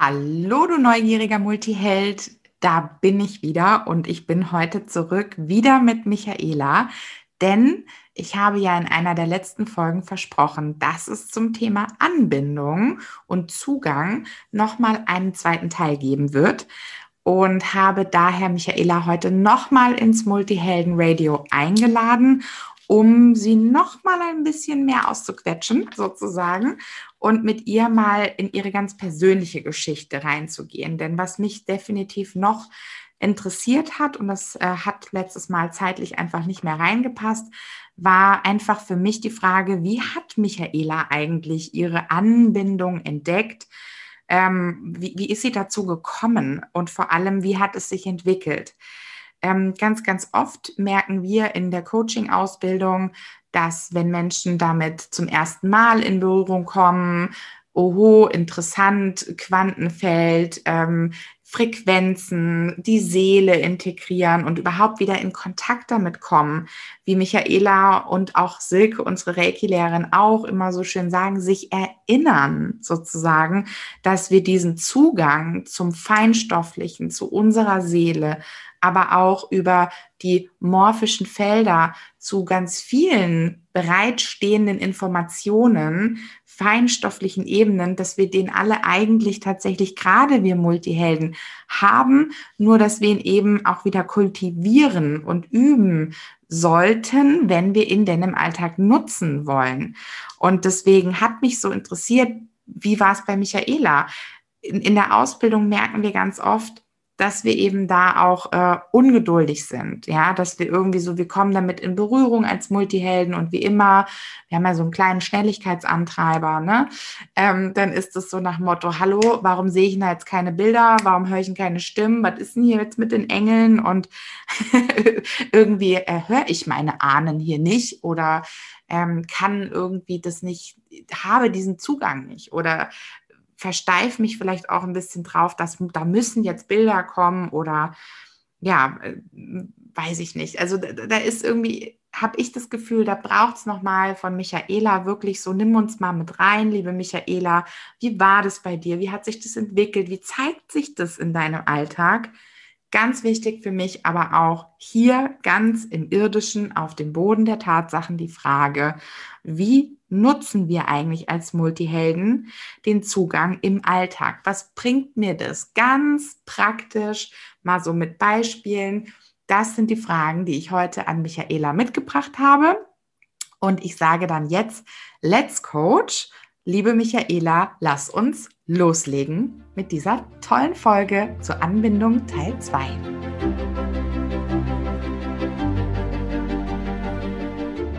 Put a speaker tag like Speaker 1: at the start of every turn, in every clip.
Speaker 1: Hallo, du neugieriger Multiheld. Da bin ich wieder und ich bin heute zurück wieder mit Michaela, denn ich habe ja in einer der letzten Folgen versprochen, dass es zum Thema Anbindung und Zugang nochmal einen zweiten Teil geben wird. Und habe daher Michaela heute nochmal ins Multihelden Radio eingeladen, um sie nochmal ein bisschen mehr auszuquetschen, sozusagen, und mit ihr mal in ihre ganz persönliche Geschichte reinzugehen. Denn was mich definitiv noch interessiert hat, und das äh, hat letztes Mal zeitlich einfach nicht mehr reingepasst, war einfach für mich die Frage, wie hat Michaela eigentlich ihre Anbindung entdeckt? Ähm, wie, wie ist sie dazu gekommen? Und vor allem, wie hat es sich entwickelt? Ähm, ganz, ganz oft merken wir in der Coaching-Ausbildung, dass wenn Menschen damit zum ersten Mal in Berührung kommen, oho, interessant, Quantenfeld, ähm, Frequenzen, die Seele integrieren und überhaupt wieder in Kontakt damit kommen, wie Michaela und auch Silke, unsere Reiki-Lehrerin, auch immer so schön sagen, sich erinnern sozusagen, dass wir diesen Zugang zum Feinstofflichen, zu unserer Seele, aber auch über die morphischen Felder zu ganz vielen bereitstehenden Informationen, feinstofflichen Ebenen, dass wir den alle eigentlich tatsächlich gerade wir Multihelden haben, nur dass wir ihn eben auch wieder kultivieren und üben sollten, wenn wir ihn denn im Alltag nutzen wollen. Und deswegen hat mich so interessiert, wie war es bei Michaela? In, in der Ausbildung merken wir ganz oft, dass wir eben da auch äh, ungeduldig sind, ja, dass wir irgendwie so, wir kommen damit in Berührung als Multihelden und wie immer, wir haben ja so einen kleinen Schnelligkeitsantreiber, ne, ähm, dann ist es so nach Motto, hallo, warum sehe ich denn jetzt keine Bilder, warum höre ich denn keine Stimmen, was ist denn hier jetzt mit den Engeln? Und irgendwie äh, höre ich meine Ahnen hier nicht oder ähm, kann irgendwie das nicht, habe diesen Zugang nicht oder versteif mich vielleicht auch ein bisschen drauf, dass da müssen jetzt Bilder kommen oder ja, äh, weiß ich nicht. Also da, da ist irgendwie, habe ich das Gefühl, da braucht es nochmal von Michaela wirklich so, nimm uns mal mit rein, liebe Michaela. Wie war das bei dir? Wie hat sich das entwickelt? Wie zeigt sich das in deinem Alltag? Ganz wichtig für mich aber auch hier ganz im irdischen, auf dem Boden der Tatsachen die Frage, wie nutzen wir eigentlich als Multihelden den Zugang im Alltag? Was bringt mir das ganz praktisch, mal so mit Beispielen? Das sind die Fragen, die ich heute an Michaela mitgebracht habe. Und ich sage dann jetzt, let's coach. Liebe Michaela, lass uns loslegen mit dieser tollen Folge zur Anbindung Teil 2.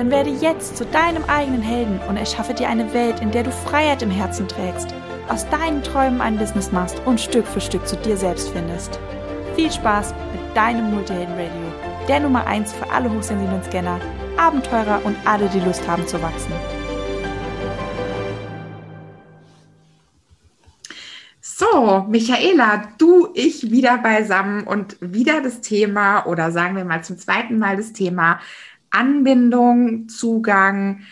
Speaker 2: Dann werde jetzt zu deinem eigenen Helden und erschaffe dir eine Welt, in der du Freiheit im Herzen trägst, aus deinen Träumen ein Business machst und Stück für Stück zu dir selbst findest. Viel Spaß mit deinem Multihelden Radio, der Nummer 1 für alle hochsensiblen Scanner, Abenteurer und alle, die Lust haben zu wachsen.
Speaker 1: So, Michaela, du, ich wieder beisammen und wieder das Thema oder sagen wir mal zum zweiten Mal das Thema Anbindung, Zugang.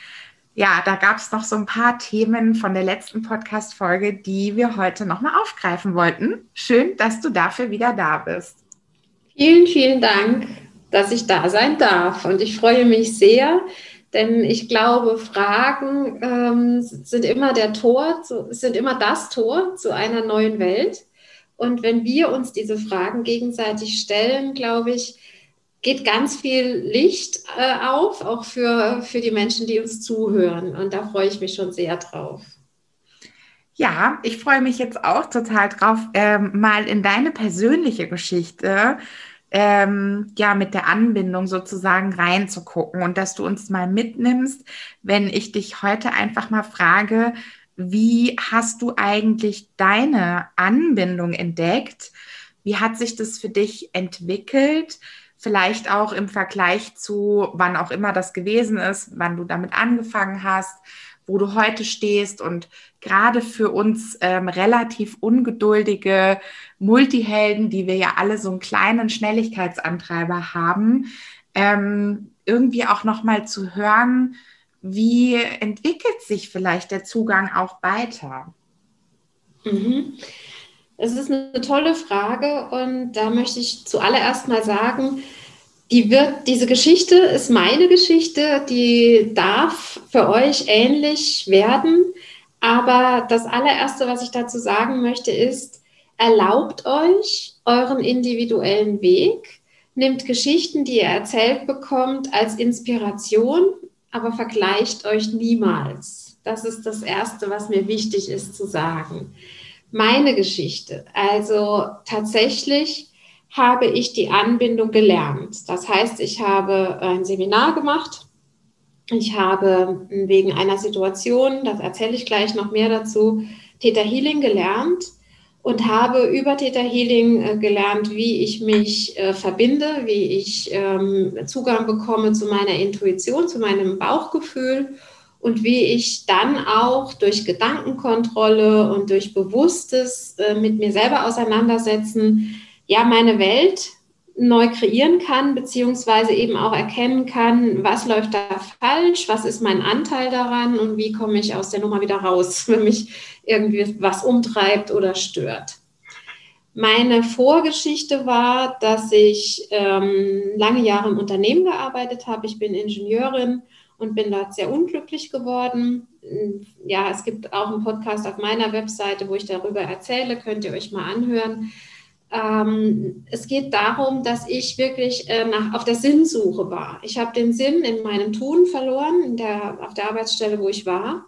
Speaker 1: Ja, da gab es noch so ein paar Themen von der letzten Podcast-Folge, die wir heute nochmal aufgreifen wollten. Schön, dass du dafür wieder da bist.
Speaker 3: Vielen, vielen Dank, dass ich da sein darf. Und ich freue mich sehr, denn ich glaube, Fragen ähm, sind immer der Tor, zu, sind immer das Tor zu einer neuen Welt. Und wenn wir uns diese Fragen gegenseitig stellen, glaube ich, geht ganz viel Licht äh, auf, auch für, für die Menschen, die uns zuhören. Und da freue ich mich schon sehr drauf.
Speaker 1: Ja, ich freue mich jetzt auch total drauf, ähm, mal in deine persönliche Geschichte ähm, ja mit der Anbindung sozusagen reinzugucken und dass du uns mal mitnimmst, wenn ich dich heute einfach mal frage, wie hast du eigentlich deine Anbindung entdeckt? Wie hat sich das für dich entwickelt? Vielleicht auch im Vergleich zu wann auch immer das gewesen ist, wann du damit angefangen hast, wo du heute stehst und gerade für uns ähm, relativ ungeduldige Multihelden, die wir ja alle so einen kleinen Schnelligkeitsantreiber haben, ähm, irgendwie auch noch mal zu hören, wie entwickelt sich vielleicht der Zugang auch weiter?
Speaker 3: Mhm. Es ist eine tolle Frage und da möchte ich zuallererst mal sagen, die wird, diese Geschichte ist meine Geschichte, die darf für euch ähnlich werden. Aber das allererste, was ich dazu sagen möchte, ist, erlaubt euch euren individuellen Weg, nehmt Geschichten, die ihr erzählt bekommt, als Inspiration, aber vergleicht euch niemals. Das ist das Erste, was mir wichtig ist zu sagen. Meine Geschichte, also tatsächlich habe ich die Anbindung gelernt. Das heißt, ich habe ein Seminar gemacht. Ich habe wegen einer Situation, das erzähle ich gleich noch mehr dazu, Theta Healing gelernt und habe über Theta Healing äh, gelernt, wie ich mich äh, verbinde, wie ich ähm, Zugang bekomme zu meiner Intuition, zu meinem Bauchgefühl und wie ich dann auch durch Gedankenkontrolle und durch bewusstes äh, mit mir selber auseinandersetzen ja meine Welt neu kreieren kann, beziehungsweise eben auch erkennen kann, was läuft da falsch, was ist mein Anteil daran und wie komme ich aus der Nummer wieder raus, wenn mich irgendwie was umtreibt oder stört. Meine Vorgeschichte war, dass ich ähm, lange Jahre im Unternehmen gearbeitet habe. Ich bin Ingenieurin und bin dort sehr unglücklich geworden. Ja, es gibt auch einen Podcast auf meiner Webseite, wo ich darüber erzähle, könnt ihr euch mal anhören. Ähm, es geht darum, dass ich wirklich äh, nach, auf der Sinnsuche war. Ich habe den Sinn in meinem Tun verloren, der, auf der Arbeitsstelle, wo ich war.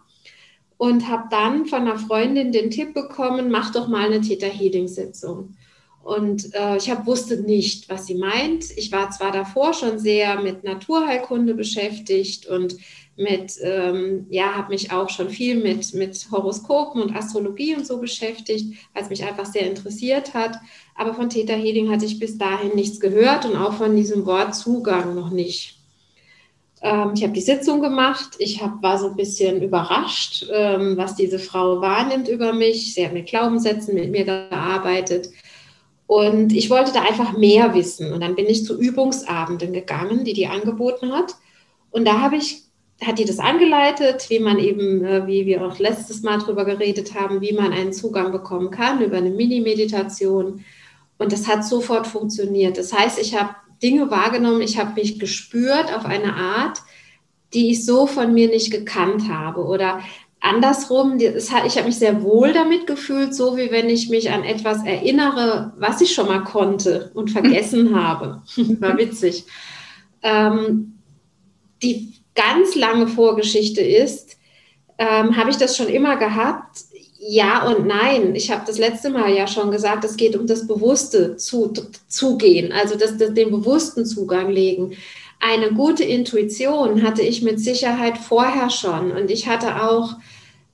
Speaker 3: Und habe dann von einer Freundin den Tipp bekommen, mach doch mal eine Theta Healing Sitzung. Und äh, ich hab, wusste nicht, was sie meint. Ich war zwar davor schon sehr mit Naturheilkunde beschäftigt und mit, ähm, ja, habe mich auch schon viel mit, mit Horoskopen und Astrologie und so beschäftigt, weil es mich einfach sehr interessiert hat. Aber von Theta Healing hatte ich bis dahin nichts gehört und auch von diesem Wort Zugang noch nicht. Ähm, ich habe die Sitzung gemacht. Ich hab, war so ein bisschen überrascht, ähm, was diese Frau wahrnimmt über mich. Sie hat mit Glaubenssätzen mit mir gearbeitet. Und ich wollte da einfach mehr wissen. Und dann bin ich zu Übungsabenden gegangen, die die angeboten hat. Und da habe ich hat die das angeleitet, wie man eben, äh, wie wir auch letztes Mal drüber geredet haben, wie man einen Zugang bekommen kann über eine Mini-Meditation. Und das hat sofort funktioniert. Das heißt, ich habe Dinge wahrgenommen, ich habe mich gespürt auf eine Art, die ich so von mir nicht gekannt habe. Oder andersrum, ich habe mich sehr wohl damit gefühlt, so wie wenn ich mich an etwas erinnere, was ich schon mal konnte und vergessen habe. War witzig. Ähm, die ganz lange Vorgeschichte ist, ähm, habe ich das schon immer gehabt? Ja und nein. Ich habe das letzte Mal ja schon gesagt, es geht um das bewusste zu, Zugehen, also das, das, den bewussten Zugang legen. Eine gute Intuition hatte ich mit Sicherheit vorher schon und ich hatte auch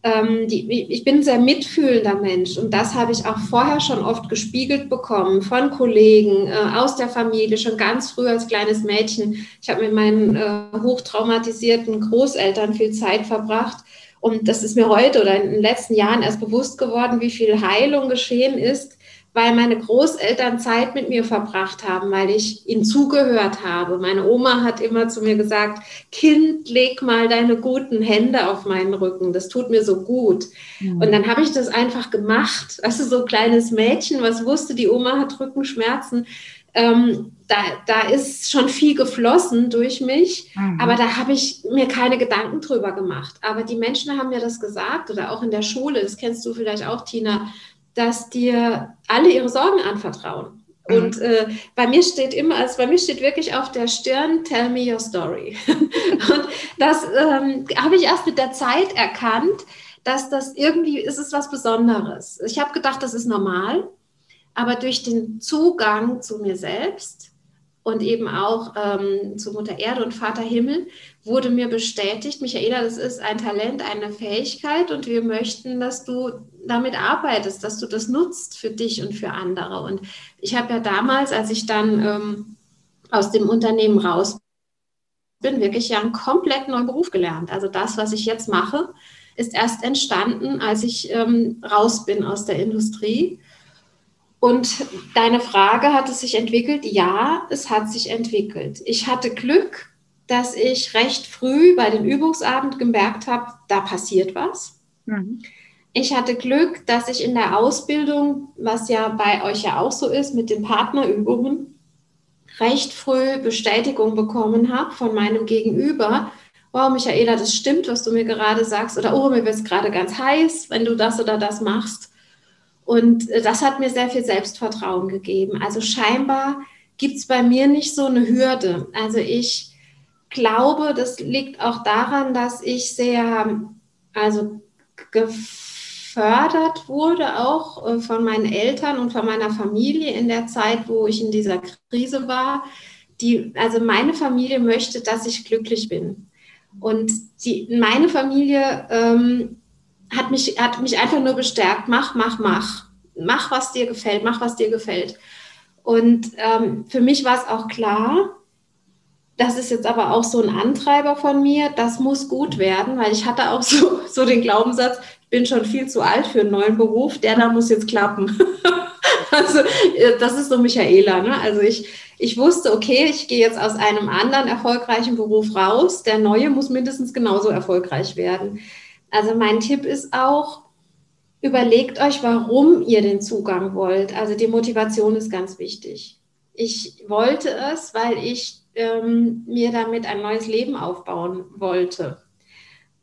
Speaker 3: ähm, die, ich bin ein sehr mitfühlender Mensch und das habe ich auch vorher schon oft gespiegelt bekommen von Kollegen, äh, aus der Familie, schon ganz früh als kleines Mädchen. Ich habe mit meinen äh, hochtraumatisierten Großeltern viel Zeit verbracht. Und das ist mir heute oder in den letzten Jahren erst bewusst geworden, wie viel Heilung geschehen ist, weil meine Großeltern Zeit mit mir verbracht haben, weil ich ihnen zugehört habe. Meine Oma hat immer zu mir gesagt, Kind, leg mal deine guten Hände auf meinen Rücken, das tut mir so gut. Mhm. Und dann habe ich das einfach gemacht. Also so ein kleines Mädchen, was wusste, die Oma hat Rückenschmerzen. Ähm, da, da ist schon viel geflossen durch mich, mhm. aber da habe ich mir keine Gedanken drüber gemacht. Aber die Menschen haben mir das gesagt oder auch in der Schule, das kennst du vielleicht auch, Tina, dass dir alle ihre Sorgen anvertrauen. Mhm. Und äh, bei mir steht immer, also bei mir steht wirklich auf der Stirn, tell me your story. und das ähm, habe ich erst mit der Zeit erkannt, dass das irgendwie ist es was Besonderes. Ich habe gedacht, das ist normal, aber durch den Zugang zu mir selbst und eben auch ähm, zu Mutter Erde und Vater Himmel wurde mir bestätigt, Michaela, das ist ein Talent, eine Fähigkeit und wir möchten, dass du damit arbeitest, dass du das nutzt für dich und für andere. Und ich habe ja damals, als ich dann ähm, aus dem Unternehmen raus bin, wirklich ja einen komplett neuen Beruf gelernt. Also das, was ich jetzt mache, ist erst entstanden, als ich ähm, raus bin aus der Industrie. Und deine Frage, hat es sich entwickelt? Ja, es hat sich entwickelt. Ich hatte Glück, dass ich recht früh bei den Übungsabend gemerkt habe, da passiert was. Mhm. Ich hatte Glück, dass ich in der Ausbildung, was ja bei euch ja auch so ist, mit den Partnerübungen, recht früh Bestätigung bekommen habe von meinem Gegenüber. Wow, Michaela, das stimmt, was du mir gerade sagst. Oder oh, mir wird es gerade ganz heiß, wenn du das oder das machst. Und äh, das hat mir sehr viel Selbstvertrauen gegeben. Also scheinbar gibt es bei mir nicht so eine Hürde. Also ich glaube, das liegt auch daran, dass ich sehr, also gefördert wurde, auch äh, von meinen Eltern und von meiner Familie in der Zeit, wo ich in dieser Krise war. Die, also meine Familie möchte, dass ich glücklich bin. Und die, meine Familie ähm, hat, mich, hat mich einfach nur bestärkt, mach, mach, mach. Mach, was dir gefällt, mach, was dir gefällt. Und ähm, für mich war es auch klar, das ist jetzt aber auch so ein Antreiber von mir, das muss gut werden, weil ich hatte auch so, so den Glaubenssatz, ich bin schon viel zu alt für einen neuen Beruf, der da muss jetzt klappen. also äh, das ist so Michaela. Ne? Also ich, ich wusste, okay, ich gehe jetzt aus einem anderen erfolgreichen Beruf raus, der neue muss mindestens genauso erfolgreich werden. Also mein Tipp ist auch, überlegt euch, warum ihr den Zugang wollt. Also die Motivation ist ganz wichtig. Ich wollte es, weil ich ähm, mir damit ein neues Leben aufbauen wollte.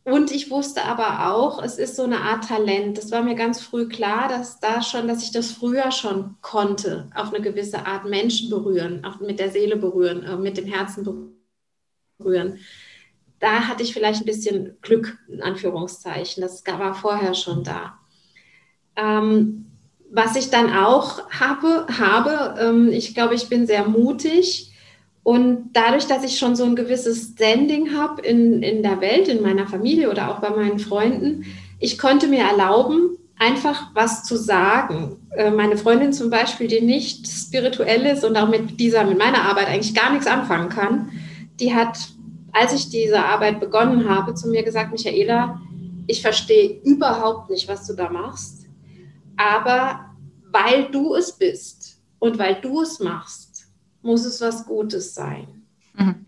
Speaker 3: Und ich wusste aber auch, es ist so eine Art Talent. Das war mir ganz früh klar, dass da schon, dass ich das früher schon konnte, auf eine gewisse Art Menschen berühren, auch mit der Seele berühren, äh, mit dem Herzen berühren. Da hatte ich vielleicht ein bisschen Glück, in Anführungszeichen. Das war vorher schon da. Ähm, was ich dann auch habe, habe ähm, ich glaube, ich bin sehr mutig und dadurch, dass ich schon so ein gewisses Standing habe in, in der Welt, in meiner Familie oder auch bei meinen Freunden, ich konnte mir erlauben, einfach was zu sagen. Äh, meine Freundin zum Beispiel, die nicht spirituell ist und auch mit dieser, mit meiner Arbeit eigentlich gar nichts anfangen kann, die hat, als ich diese Arbeit begonnen habe, zu mir gesagt, Michaela, ich verstehe überhaupt nicht, was du da machst, aber weil du es bist und weil du es machst, muss es was Gutes sein. Mhm.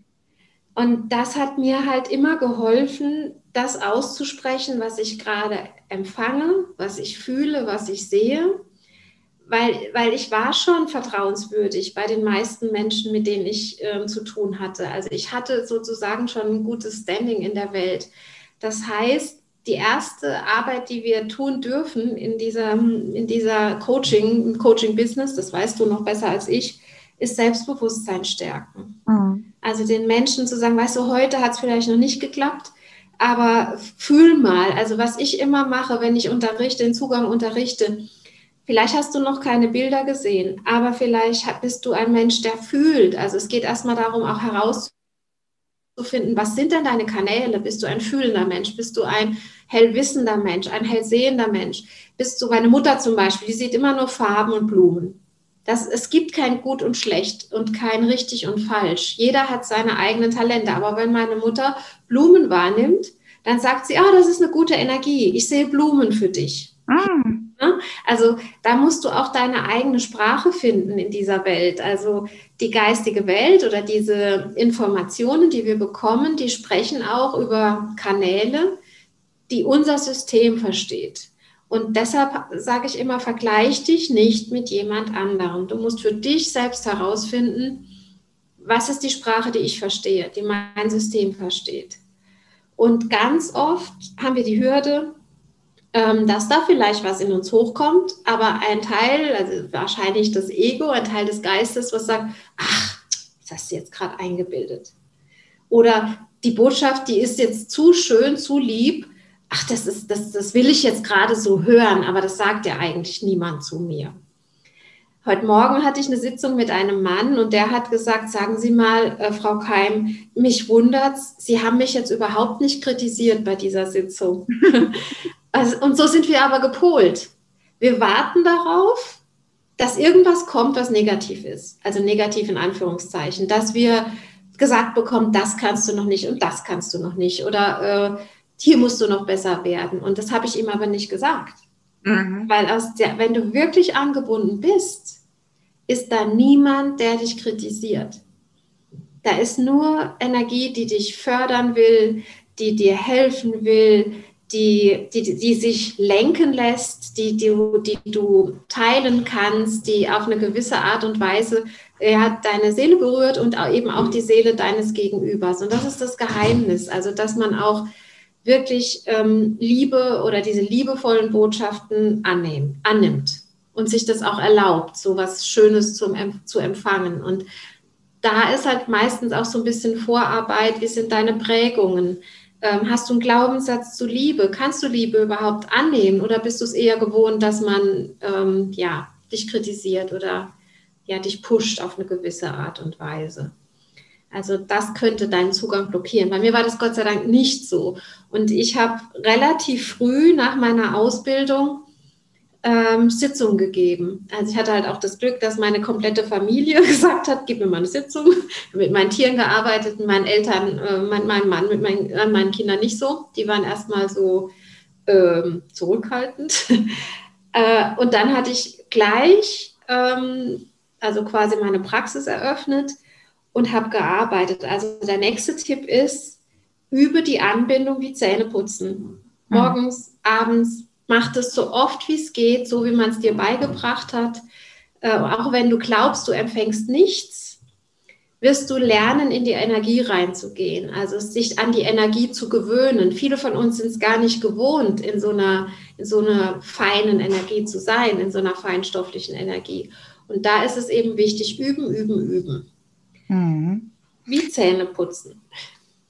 Speaker 3: Und das hat mir halt immer geholfen, das auszusprechen, was ich gerade empfange, was ich fühle, was ich sehe, weil, weil ich war schon vertrauenswürdig bei den meisten Menschen, mit denen ich äh, zu tun hatte. Also ich hatte sozusagen schon ein gutes Standing in der Welt. Das heißt, die erste Arbeit, die wir tun dürfen in dieser, in dieser Coaching, Coaching-Business, das weißt du noch besser als ich, ist Selbstbewusstsein stärken. Mhm. Also den Menschen zu sagen, weißt du, heute hat es vielleicht noch nicht geklappt, aber fühl mal. Also was ich immer mache, wenn ich unterrichte, den Zugang unterrichte, vielleicht hast du noch keine Bilder gesehen, aber vielleicht bist du ein Mensch, der fühlt. Also es geht erstmal darum, auch herauszufinden, was sind denn deine Kanäle? Bist du ein fühlender Mensch? Bist du ein hellwissender Mensch, ein hellsehender Mensch? Bist du meine Mutter zum Beispiel, die sieht immer nur Farben und Blumen. Das, es gibt kein Gut und Schlecht und kein Richtig und Falsch. Jeder hat seine eigenen Talente. Aber wenn meine Mutter Blumen wahrnimmt, dann sagt sie, ah, das ist eine gute Energie. Ich sehe Blumen für dich. Mm. Also da musst du auch deine eigene Sprache finden in dieser Welt. Also die geistige Welt oder diese Informationen, die wir bekommen, die sprechen auch über Kanäle, die unser System versteht. Und deshalb sage ich immer, vergleich dich nicht mit jemand anderem. Du musst für dich selbst herausfinden, was ist die Sprache, die ich verstehe, die mein System versteht. Und ganz oft haben wir die Hürde, ähm, dass da vielleicht was in uns hochkommt, aber ein Teil, also wahrscheinlich das Ego, ein Teil des Geistes, was sagt, ach, das hast du jetzt gerade eingebildet. Oder die Botschaft, die ist jetzt zu schön, zu lieb, ach, das, ist, das, das will ich jetzt gerade so hören, aber das sagt ja eigentlich niemand zu mir. Heute Morgen hatte ich eine Sitzung mit einem Mann und der hat gesagt, sagen Sie mal, äh, Frau Keim, mich wundert's, Sie haben mich jetzt überhaupt nicht kritisiert bei dieser Sitzung. also, und so sind wir aber gepolt. Wir warten darauf, dass irgendwas kommt, was negativ ist. Also negativ in Anführungszeichen. Dass wir gesagt bekommen, das kannst du noch nicht und das kannst du noch nicht. Oder äh, hier musst du noch besser werden. Und das habe ich ihm aber nicht gesagt. Mhm. Weil aus der, wenn du wirklich angebunden bist, ist da niemand, der dich kritisiert. Da ist nur Energie, die dich fördern will, die dir helfen will, die, die, die sich lenken lässt, die, die, die du teilen kannst, die auf eine gewisse Art und Weise er hat deine Seele berührt und eben auch die Seele deines Gegenübers. Und das ist das Geheimnis, also dass man auch wirklich ähm, Liebe oder diese liebevollen Botschaften annehmen, annimmt und sich das auch erlaubt, so was Schönes zum, zu empfangen. Und da ist halt meistens auch so ein bisschen Vorarbeit, wie sind deine Prägungen? Ähm, hast du einen Glaubenssatz zu Liebe? Kannst du Liebe überhaupt annehmen oder bist du es eher gewohnt, dass man ähm, ja, dich kritisiert oder ja, dich pusht auf eine gewisse Art und Weise? Also das könnte deinen Zugang blockieren. Bei mir war das Gott sei Dank nicht so. Und ich habe relativ früh nach meiner Ausbildung ähm, Sitzungen gegeben. Also ich hatte halt auch das Glück, dass meine komplette Familie gesagt hat, gib mir mal eine Sitzung. mit meinen Tieren gearbeitet, mit meinen Eltern, äh, mein, meinem Mann, mit meinen, äh, meinen Kindern nicht so. Die waren erstmal so ähm, zurückhaltend. äh, und dann hatte ich gleich, ähm, also quasi meine Praxis eröffnet und habe gearbeitet. Also der nächste Tipp ist, übe die Anbindung wie Zähne putzen. Mhm. Morgens, mhm. abends, Mach das so oft wie es geht, so wie man es dir beigebracht hat. Äh, auch wenn du glaubst, du empfängst nichts, wirst du lernen, in die Energie reinzugehen, also sich an die Energie zu gewöhnen. Viele von uns sind es gar nicht gewohnt, in so, einer, in so einer feinen Energie zu sein, in so einer feinstofflichen Energie. Und da ist es eben wichtig, üben, üben, üben. Mhm. Wie Zähne putzen.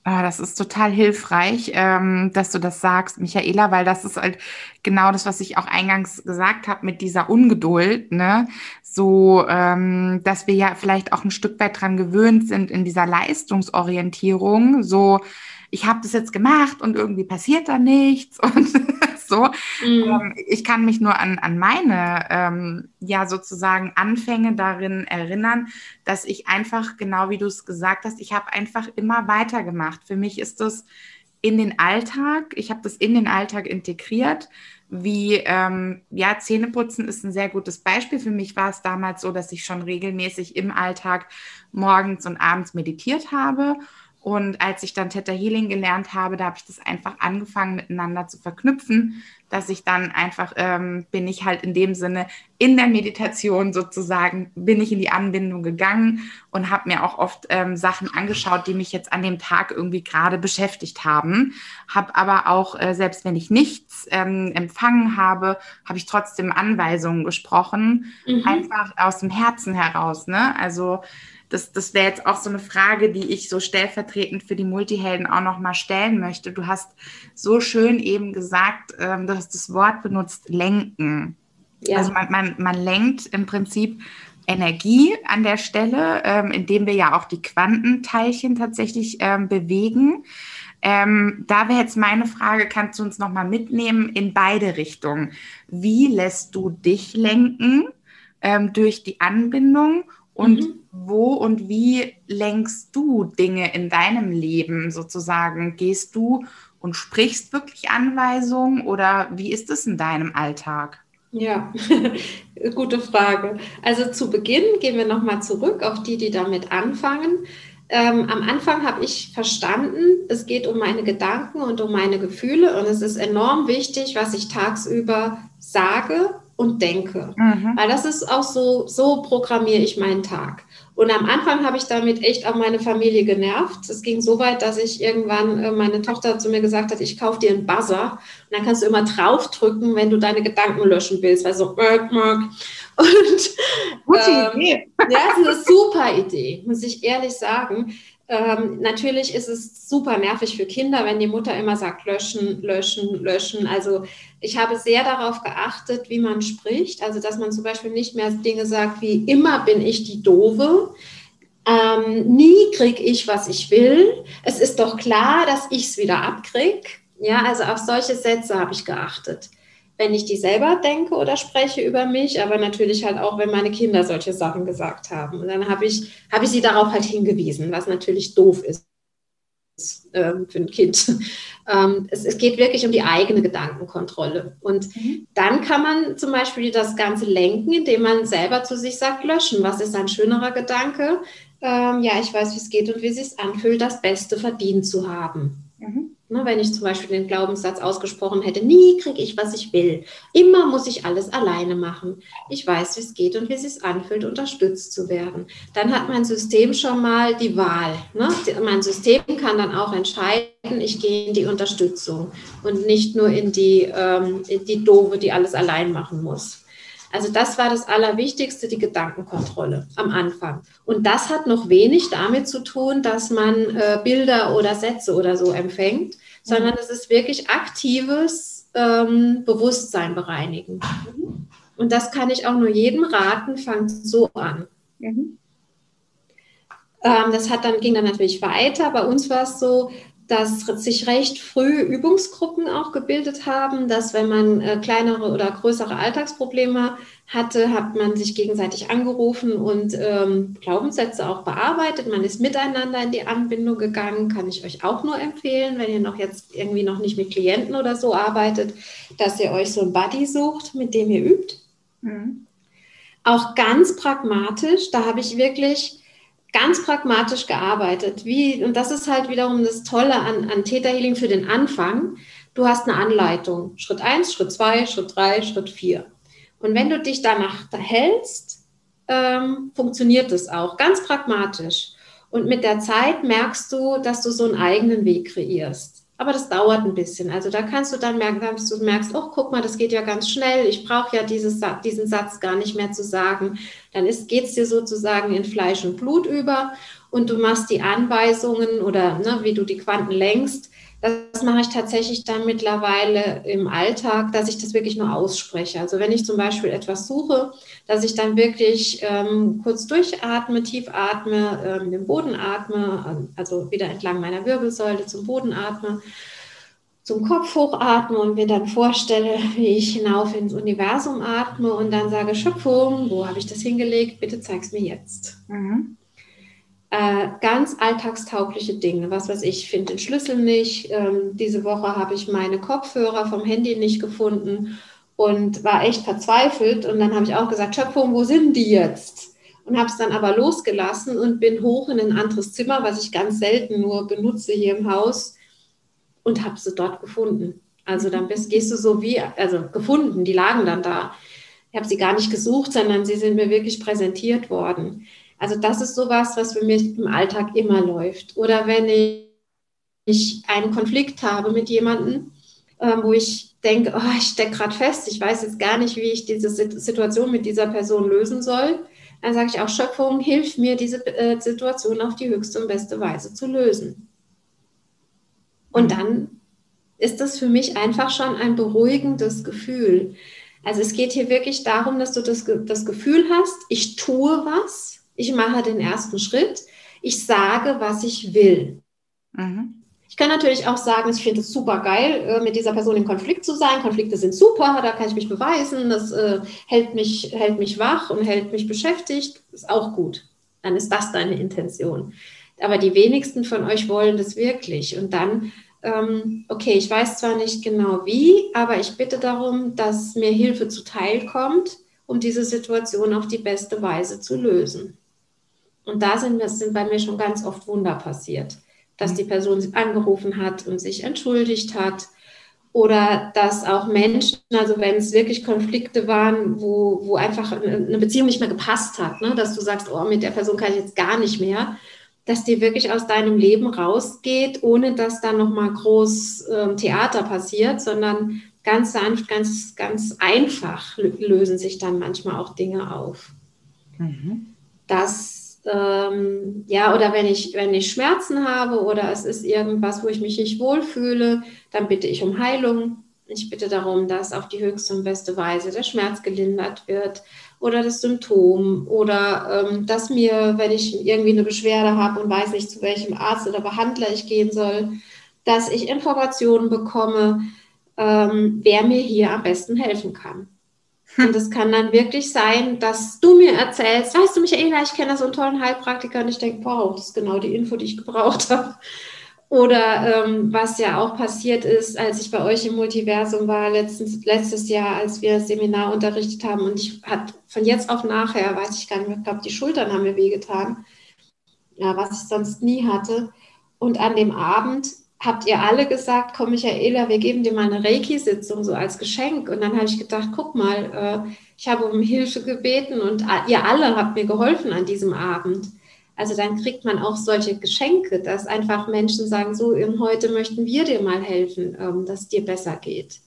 Speaker 1: Ah, das ist total hilfreich, ähm, dass du das sagst, Michaela, weil das ist halt genau das, was ich auch eingangs gesagt habe mit dieser Ungeduld, ne? So, ähm, dass wir ja vielleicht auch ein Stück weit dran gewöhnt sind in dieser Leistungsorientierung, so ich habe das jetzt gemacht und irgendwie passiert da nichts und so. Mhm. Ähm, ich kann mich nur an, an meine, ähm, ja, sozusagen Anfänge darin erinnern, dass ich einfach, genau wie du es gesagt hast, ich habe einfach immer weitergemacht. Für mich ist das in den Alltag, ich habe das in den Alltag integriert wie ähm, ja, Zähneputzen ist ein sehr gutes Beispiel. Für mich war es damals so, dass ich schon regelmäßig im Alltag morgens und abends meditiert habe und als ich dann Theta Healing gelernt habe, da habe ich das einfach angefangen miteinander zu verknüpfen, dass ich dann einfach, ähm, bin ich halt in dem Sinne in der Meditation sozusagen, bin ich in die Anbindung gegangen und habe mir auch oft ähm, Sachen angeschaut, die mich jetzt an dem Tag irgendwie gerade beschäftigt haben. Habe aber auch, äh, selbst wenn ich nichts ähm, empfangen habe, habe ich trotzdem Anweisungen gesprochen, mhm. einfach aus dem Herzen heraus. Ne? Also das, das wäre jetzt auch so eine Frage, die ich so stellvertretend für die Multihelden auch nochmal stellen möchte. Du hast so schön eben gesagt, ähm, du hast das Wort benutzt, lenken. Ja. Also man, man, man lenkt im Prinzip Energie an der Stelle, ähm, indem wir ja auch die Quantenteilchen tatsächlich ähm, bewegen. Ähm, da wäre jetzt meine Frage, kannst du uns nochmal mitnehmen in beide Richtungen? Wie lässt du dich lenken ähm, durch die Anbindung und mhm. wo und wie lenkst du Dinge in deinem Leben sozusagen? Gehst du und sprichst wirklich Anweisungen oder wie ist es in deinem Alltag?
Speaker 3: Ja, gute Frage. Also zu Beginn gehen wir nochmal zurück auf die, die damit anfangen. Ähm, am Anfang habe ich verstanden, es geht um meine Gedanken und um meine Gefühle und es ist enorm wichtig, was ich tagsüber sage und denke. Mhm. Weil das ist auch so, so programmiere ich meinen Tag. Und am Anfang habe ich damit echt auch meine Familie genervt. Es ging so weit, dass ich irgendwann äh, meine Tochter zu mir gesagt hat, ich kaufe dir einen Buzzer und dann kannst du immer draufdrücken, wenn du deine Gedanken löschen willst, weil so Merk, Merk. Und Gute ähm, Idee. ja, das ist eine super Idee, muss ich ehrlich sagen. Ähm, natürlich ist es super nervig für Kinder, wenn die Mutter immer sagt, löschen, löschen, löschen. Also ich habe sehr darauf geachtet, wie man spricht. Also dass man zum Beispiel nicht mehr Dinge sagt wie immer bin ich die Dove. Ähm, nie kriege ich, was ich will. Es ist doch klar, dass ich es wieder abkriege. Ja, also auf solche Sätze habe ich geachtet. Wenn ich die selber denke oder spreche über mich, aber natürlich halt auch, wenn meine Kinder solche Sachen gesagt haben. Und dann habe ich, habe ich sie darauf halt hingewiesen, was natürlich doof ist ähm, für ein Kind. Ähm, es, es, geht wirklich um die eigene Gedankenkontrolle. Und mhm. dann kann man zum Beispiel das Ganze lenken, indem man selber zu sich sagt, löschen. Was ist ein schönerer Gedanke? Ähm, ja, ich weiß, wie es geht und wie es sich anfühlt, das Beste verdient zu haben. Mhm. Ne, wenn ich zum Beispiel den Glaubenssatz ausgesprochen hätte, nie kriege ich, was ich will. Immer muss ich alles alleine machen. Ich weiß, wie es geht und wie es sich anfühlt, unterstützt zu werden. Dann hat mein System schon mal die Wahl. Ne? Mein System kann dann auch entscheiden, ich gehe in die Unterstützung und nicht nur in die, ähm, in die Dove, die alles allein machen muss. Also das war das Allerwichtigste, die Gedankenkontrolle am Anfang. Und das hat noch wenig damit zu tun, dass man äh, Bilder oder Sätze oder so empfängt, sondern es ist wirklich aktives ähm, Bewusstsein bereinigen. Und das kann ich auch nur jedem raten, fangt so an. Mhm. Ähm, das hat dann, ging dann natürlich weiter. Bei uns war es so, dass sich recht früh Übungsgruppen auch gebildet haben, dass wenn man äh, kleinere oder größere Alltagsprobleme hatte, hat man sich gegenseitig angerufen und ähm, Glaubenssätze auch bearbeitet. Man ist miteinander in die Anbindung gegangen, kann ich euch auch nur empfehlen, wenn ihr noch jetzt irgendwie noch nicht mit Klienten oder so arbeitet, dass ihr euch so ein Buddy sucht, mit dem ihr übt. Mhm. Auch ganz pragmatisch, da habe ich wirklich ganz pragmatisch gearbeitet. Wie, und das ist halt wiederum das Tolle an, an Theta Healing für den Anfang. Du hast eine Anleitung. Schritt 1, Schritt 2, Schritt 3, Schritt 4. Und wenn du dich danach hältst, ähm, funktioniert es auch ganz pragmatisch. Und mit der Zeit merkst du, dass du so einen eigenen Weg kreierst. Aber das dauert ein bisschen. Also da kannst du dann merken, dass du merkst, oh, guck mal, das geht ja ganz schnell. Ich brauche ja dieses, diesen Satz gar nicht mehr zu sagen. Dann geht es dir sozusagen in Fleisch und Blut über und du machst die Anweisungen oder ne, wie du die Quanten lenkst, das mache ich tatsächlich dann mittlerweile im Alltag, dass ich das wirklich nur ausspreche. Also wenn ich zum Beispiel etwas suche, dass ich dann wirklich ähm, kurz durchatme, tief atme, ähm, den Boden atme, also wieder entlang meiner Wirbelsäule zum Boden atme, zum Kopf hochatme und mir dann vorstelle, wie ich hinauf ins Universum atme und dann sage, Schöpfung, wo habe ich das hingelegt? Bitte zeig es mir jetzt. Mhm äh, ganz alltagstaugliche Dinge. Was weiß ich, finde den Schlüssel nicht. Ähm, diese Woche habe ich meine Kopfhörer vom Handy nicht gefunden und war echt verzweifelt. Und dann habe ich auch gesagt, Schöpfung, wo sind die jetzt? Und habe es dann aber losgelassen und bin hoch in ein anderes Zimmer, was ich ganz selten nur benutze hier im Haus und habe sie dort gefunden. Also dann bist, gehst du so wie, also gefunden, die lagen dann da. Ich habe sie gar nicht gesucht, sondern sie sind mir wirklich präsentiert worden. Also das ist sowas, was für mich im Alltag immer läuft. Oder wenn ich einen Konflikt habe mit jemandem, ähm, wo ich denke, oh, ich stecke gerade fest, ich weiß jetzt gar nicht, wie ich diese Situation mit dieser Person lösen soll, dann sage ich auch, Schöpfung, hilf mir, diese äh, Situation auf die höchste und beste Weise zu lösen. Und mhm. dann ist das für mich einfach schon ein beruhigendes Gefühl. Also es geht hier wirklich darum, dass du das, das Gefühl hast, ich tue was, ich mache den ersten Schritt. Ich sage, was ich will. Mhm. Ich kann natürlich auch sagen, ich finde es super geil, äh, mit dieser Person in Konflikt zu sein. Konflikte sind super, da kann ich mich beweisen. Das äh, hält, mich, hält mich wach und hält mich beschäftigt. Ist auch gut. Dann ist das deine Intention. Aber die wenigsten von euch wollen das wirklich. Und dann, ähm, okay, ich weiß zwar nicht genau wie, aber ich bitte darum, dass mir Hilfe zuteil kommt, um diese Situation auf die beste Weise zu lösen. Und da sind, das sind bei mir schon ganz oft Wunder passiert, dass die Person angerufen hat und sich entschuldigt hat. Oder dass auch Menschen, also wenn es wirklich Konflikte waren, wo, wo einfach eine Beziehung nicht mehr gepasst hat, ne? dass du sagst, oh, mit der Person kann ich jetzt gar nicht mehr, dass die wirklich aus deinem Leben rausgeht, ohne dass da nochmal groß ähm, Theater passiert, sondern ganz sanft, ganz, ganz einfach lösen sich dann manchmal auch Dinge auf. Mhm. Das ähm, ja, oder wenn ich, wenn ich Schmerzen habe oder es ist irgendwas, wo ich mich nicht wohlfühle, dann bitte ich um Heilung. Ich bitte darum, dass auf die höchste und beste Weise der Schmerz gelindert wird oder das Symptom oder ähm, dass mir, wenn ich irgendwie eine Beschwerde habe und weiß nicht, zu welchem Arzt oder Behandler ich gehen soll, dass ich Informationen bekomme, ähm, wer mir hier am besten helfen kann. Und es kann dann wirklich sein, dass du mir erzählst, weißt du, Michaela, ich kenne so einen tollen Heilpraktiker und ich denke, wow, das ist genau die Info, die ich gebraucht habe. Oder ähm, was ja auch passiert ist, als ich bei euch im Multiversum war, letztens, letztes Jahr, als wir das Seminar unterrichtet haben und ich hat von jetzt auf nachher, weiß ich gar nicht mehr, ich glaube, die Schultern haben mir wehgetan, ja, was ich sonst nie hatte. Und an dem Abend habt ihr alle gesagt, komm Michaela, wir geben dir mal eine Reiki-Sitzung so als Geschenk. Und dann habe ich gedacht, guck mal, äh, ich habe um Hilfe gebeten und ihr alle habt mir geholfen an diesem Abend. Also dann kriegt man auch solche Geschenke, dass einfach Menschen sagen, so, heute möchten wir dir mal helfen, ähm, dass es dir besser geht.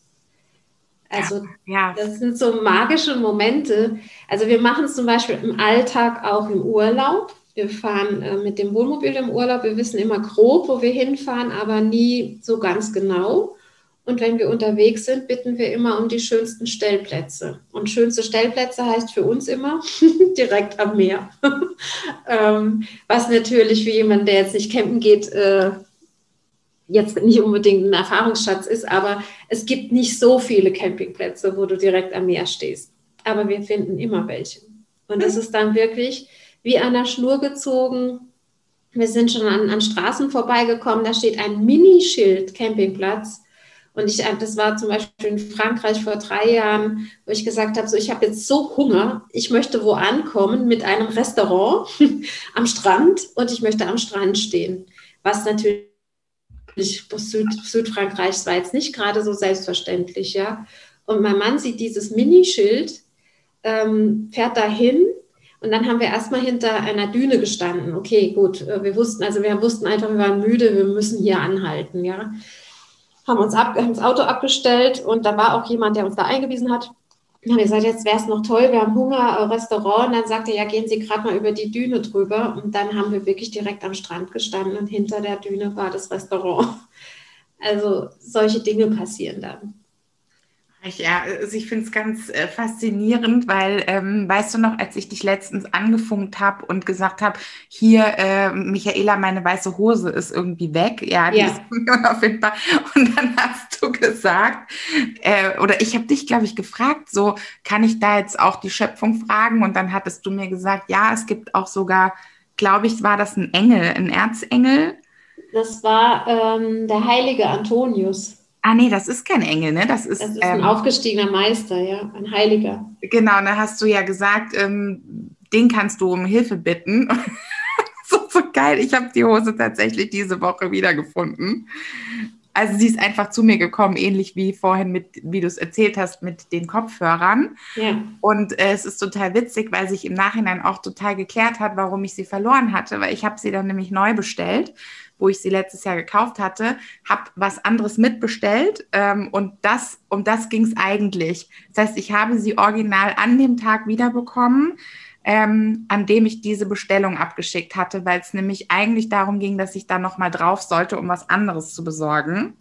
Speaker 3: Also ja, ja. das sind so magische Momente. Also wir machen es zum Beispiel im Alltag auch im Urlaub. Wir fahren äh, mit dem Wohnmobil im Urlaub. Wir wissen immer grob, wo wir hinfahren, aber nie so ganz genau. Und wenn wir unterwegs sind, bitten wir immer um die schönsten Stellplätze. Und schönste Stellplätze heißt für uns immer direkt am Meer. ähm, was natürlich für jemanden, der jetzt nicht campen geht, äh, jetzt nicht unbedingt ein Erfahrungsschatz ist, aber es gibt nicht so viele Campingplätze, wo du direkt am Meer stehst. Aber wir finden immer welche. Und das mhm. ist dann wirklich wie an der Schnur gezogen. Wir sind schon an, an Straßen vorbeigekommen, da steht ein Minischild Campingplatz und ich, äh, das war zum Beispiel in Frankreich vor drei Jahren, wo ich gesagt habe, so ich habe jetzt so Hunger, ich möchte wo ankommen mit einem Restaurant am Strand und ich möchte am Strand stehen. Was natürlich Süd, Südfrankreichs war jetzt nicht gerade so selbstverständlich, ja. Und mein Mann sieht dieses Minischild, ähm, fährt dahin und dann haben wir erstmal hinter einer Düne gestanden. Okay, gut, äh, wir wussten, also wir wussten einfach, wir waren müde, wir müssen hier anhalten, ja haben uns ab, haben das Auto abgestellt und da war auch jemand, der uns da eingewiesen hat. Dann haben wir gesagt, jetzt wäre es noch toll, wir haben Hunger, äh, Restaurant. Und dann sagte er, ja, gehen Sie gerade mal über die Düne drüber. Und dann haben wir wirklich direkt am Strand gestanden und hinter der Düne war das Restaurant. Also solche Dinge passieren dann.
Speaker 1: Ja, also ich finde es ganz äh, faszinierend, weil, ähm, weißt du noch, als ich dich letztens angefunkt habe und gesagt habe, hier, äh, Michaela, meine weiße Hose ist irgendwie weg, ja, die ja. ist unauffindbar. Und dann hast du gesagt, äh, oder ich habe dich, glaube ich, gefragt, so, kann ich da jetzt auch die Schöpfung fragen? Und dann hattest du mir gesagt, ja, es gibt auch sogar, glaube ich, war das ein Engel, ein Erzengel?
Speaker 3: Das war ähm, der heilige Antonius.
Speaker 1: Ah, nee, das ist kein Engel, ne?
Speaker 3: Das ist, das ist ein ähm, aufgestiegener Meister, ja, ein Heiliger.
Speaker 1: Genau, da hast du ja gesagt, ähm, den kannst du um Hilfe bitten. so, so geil. Ich habe die Hose tatsächlich diese Woche wiedergefunden. Also sie ist einfach zu mir gekommen, ähnlich wie vorhin mit, wie du es erzählt hast, mit den Kopfhörern. Ja. Und äh, es ist total witzig, weil sich im Nachhinein auch total geklärt hat, warum ich sie verloren hatte, weil ich habe sie dann nämlich neu bestellt wo ich sie letztes Jahr gekauft hatte, habe was anderes mitbestellt ähm, und das, um das ging es eigentlich. Das heißt, ich habe sie original an dem Tag wiederbekommen, ähm, an dem ich diese Bestellung abgeschickt hatte, weil es nämlich eigentlich darum ging, dass ich da nochmal drauf sollte, um was anderes zu besorgen.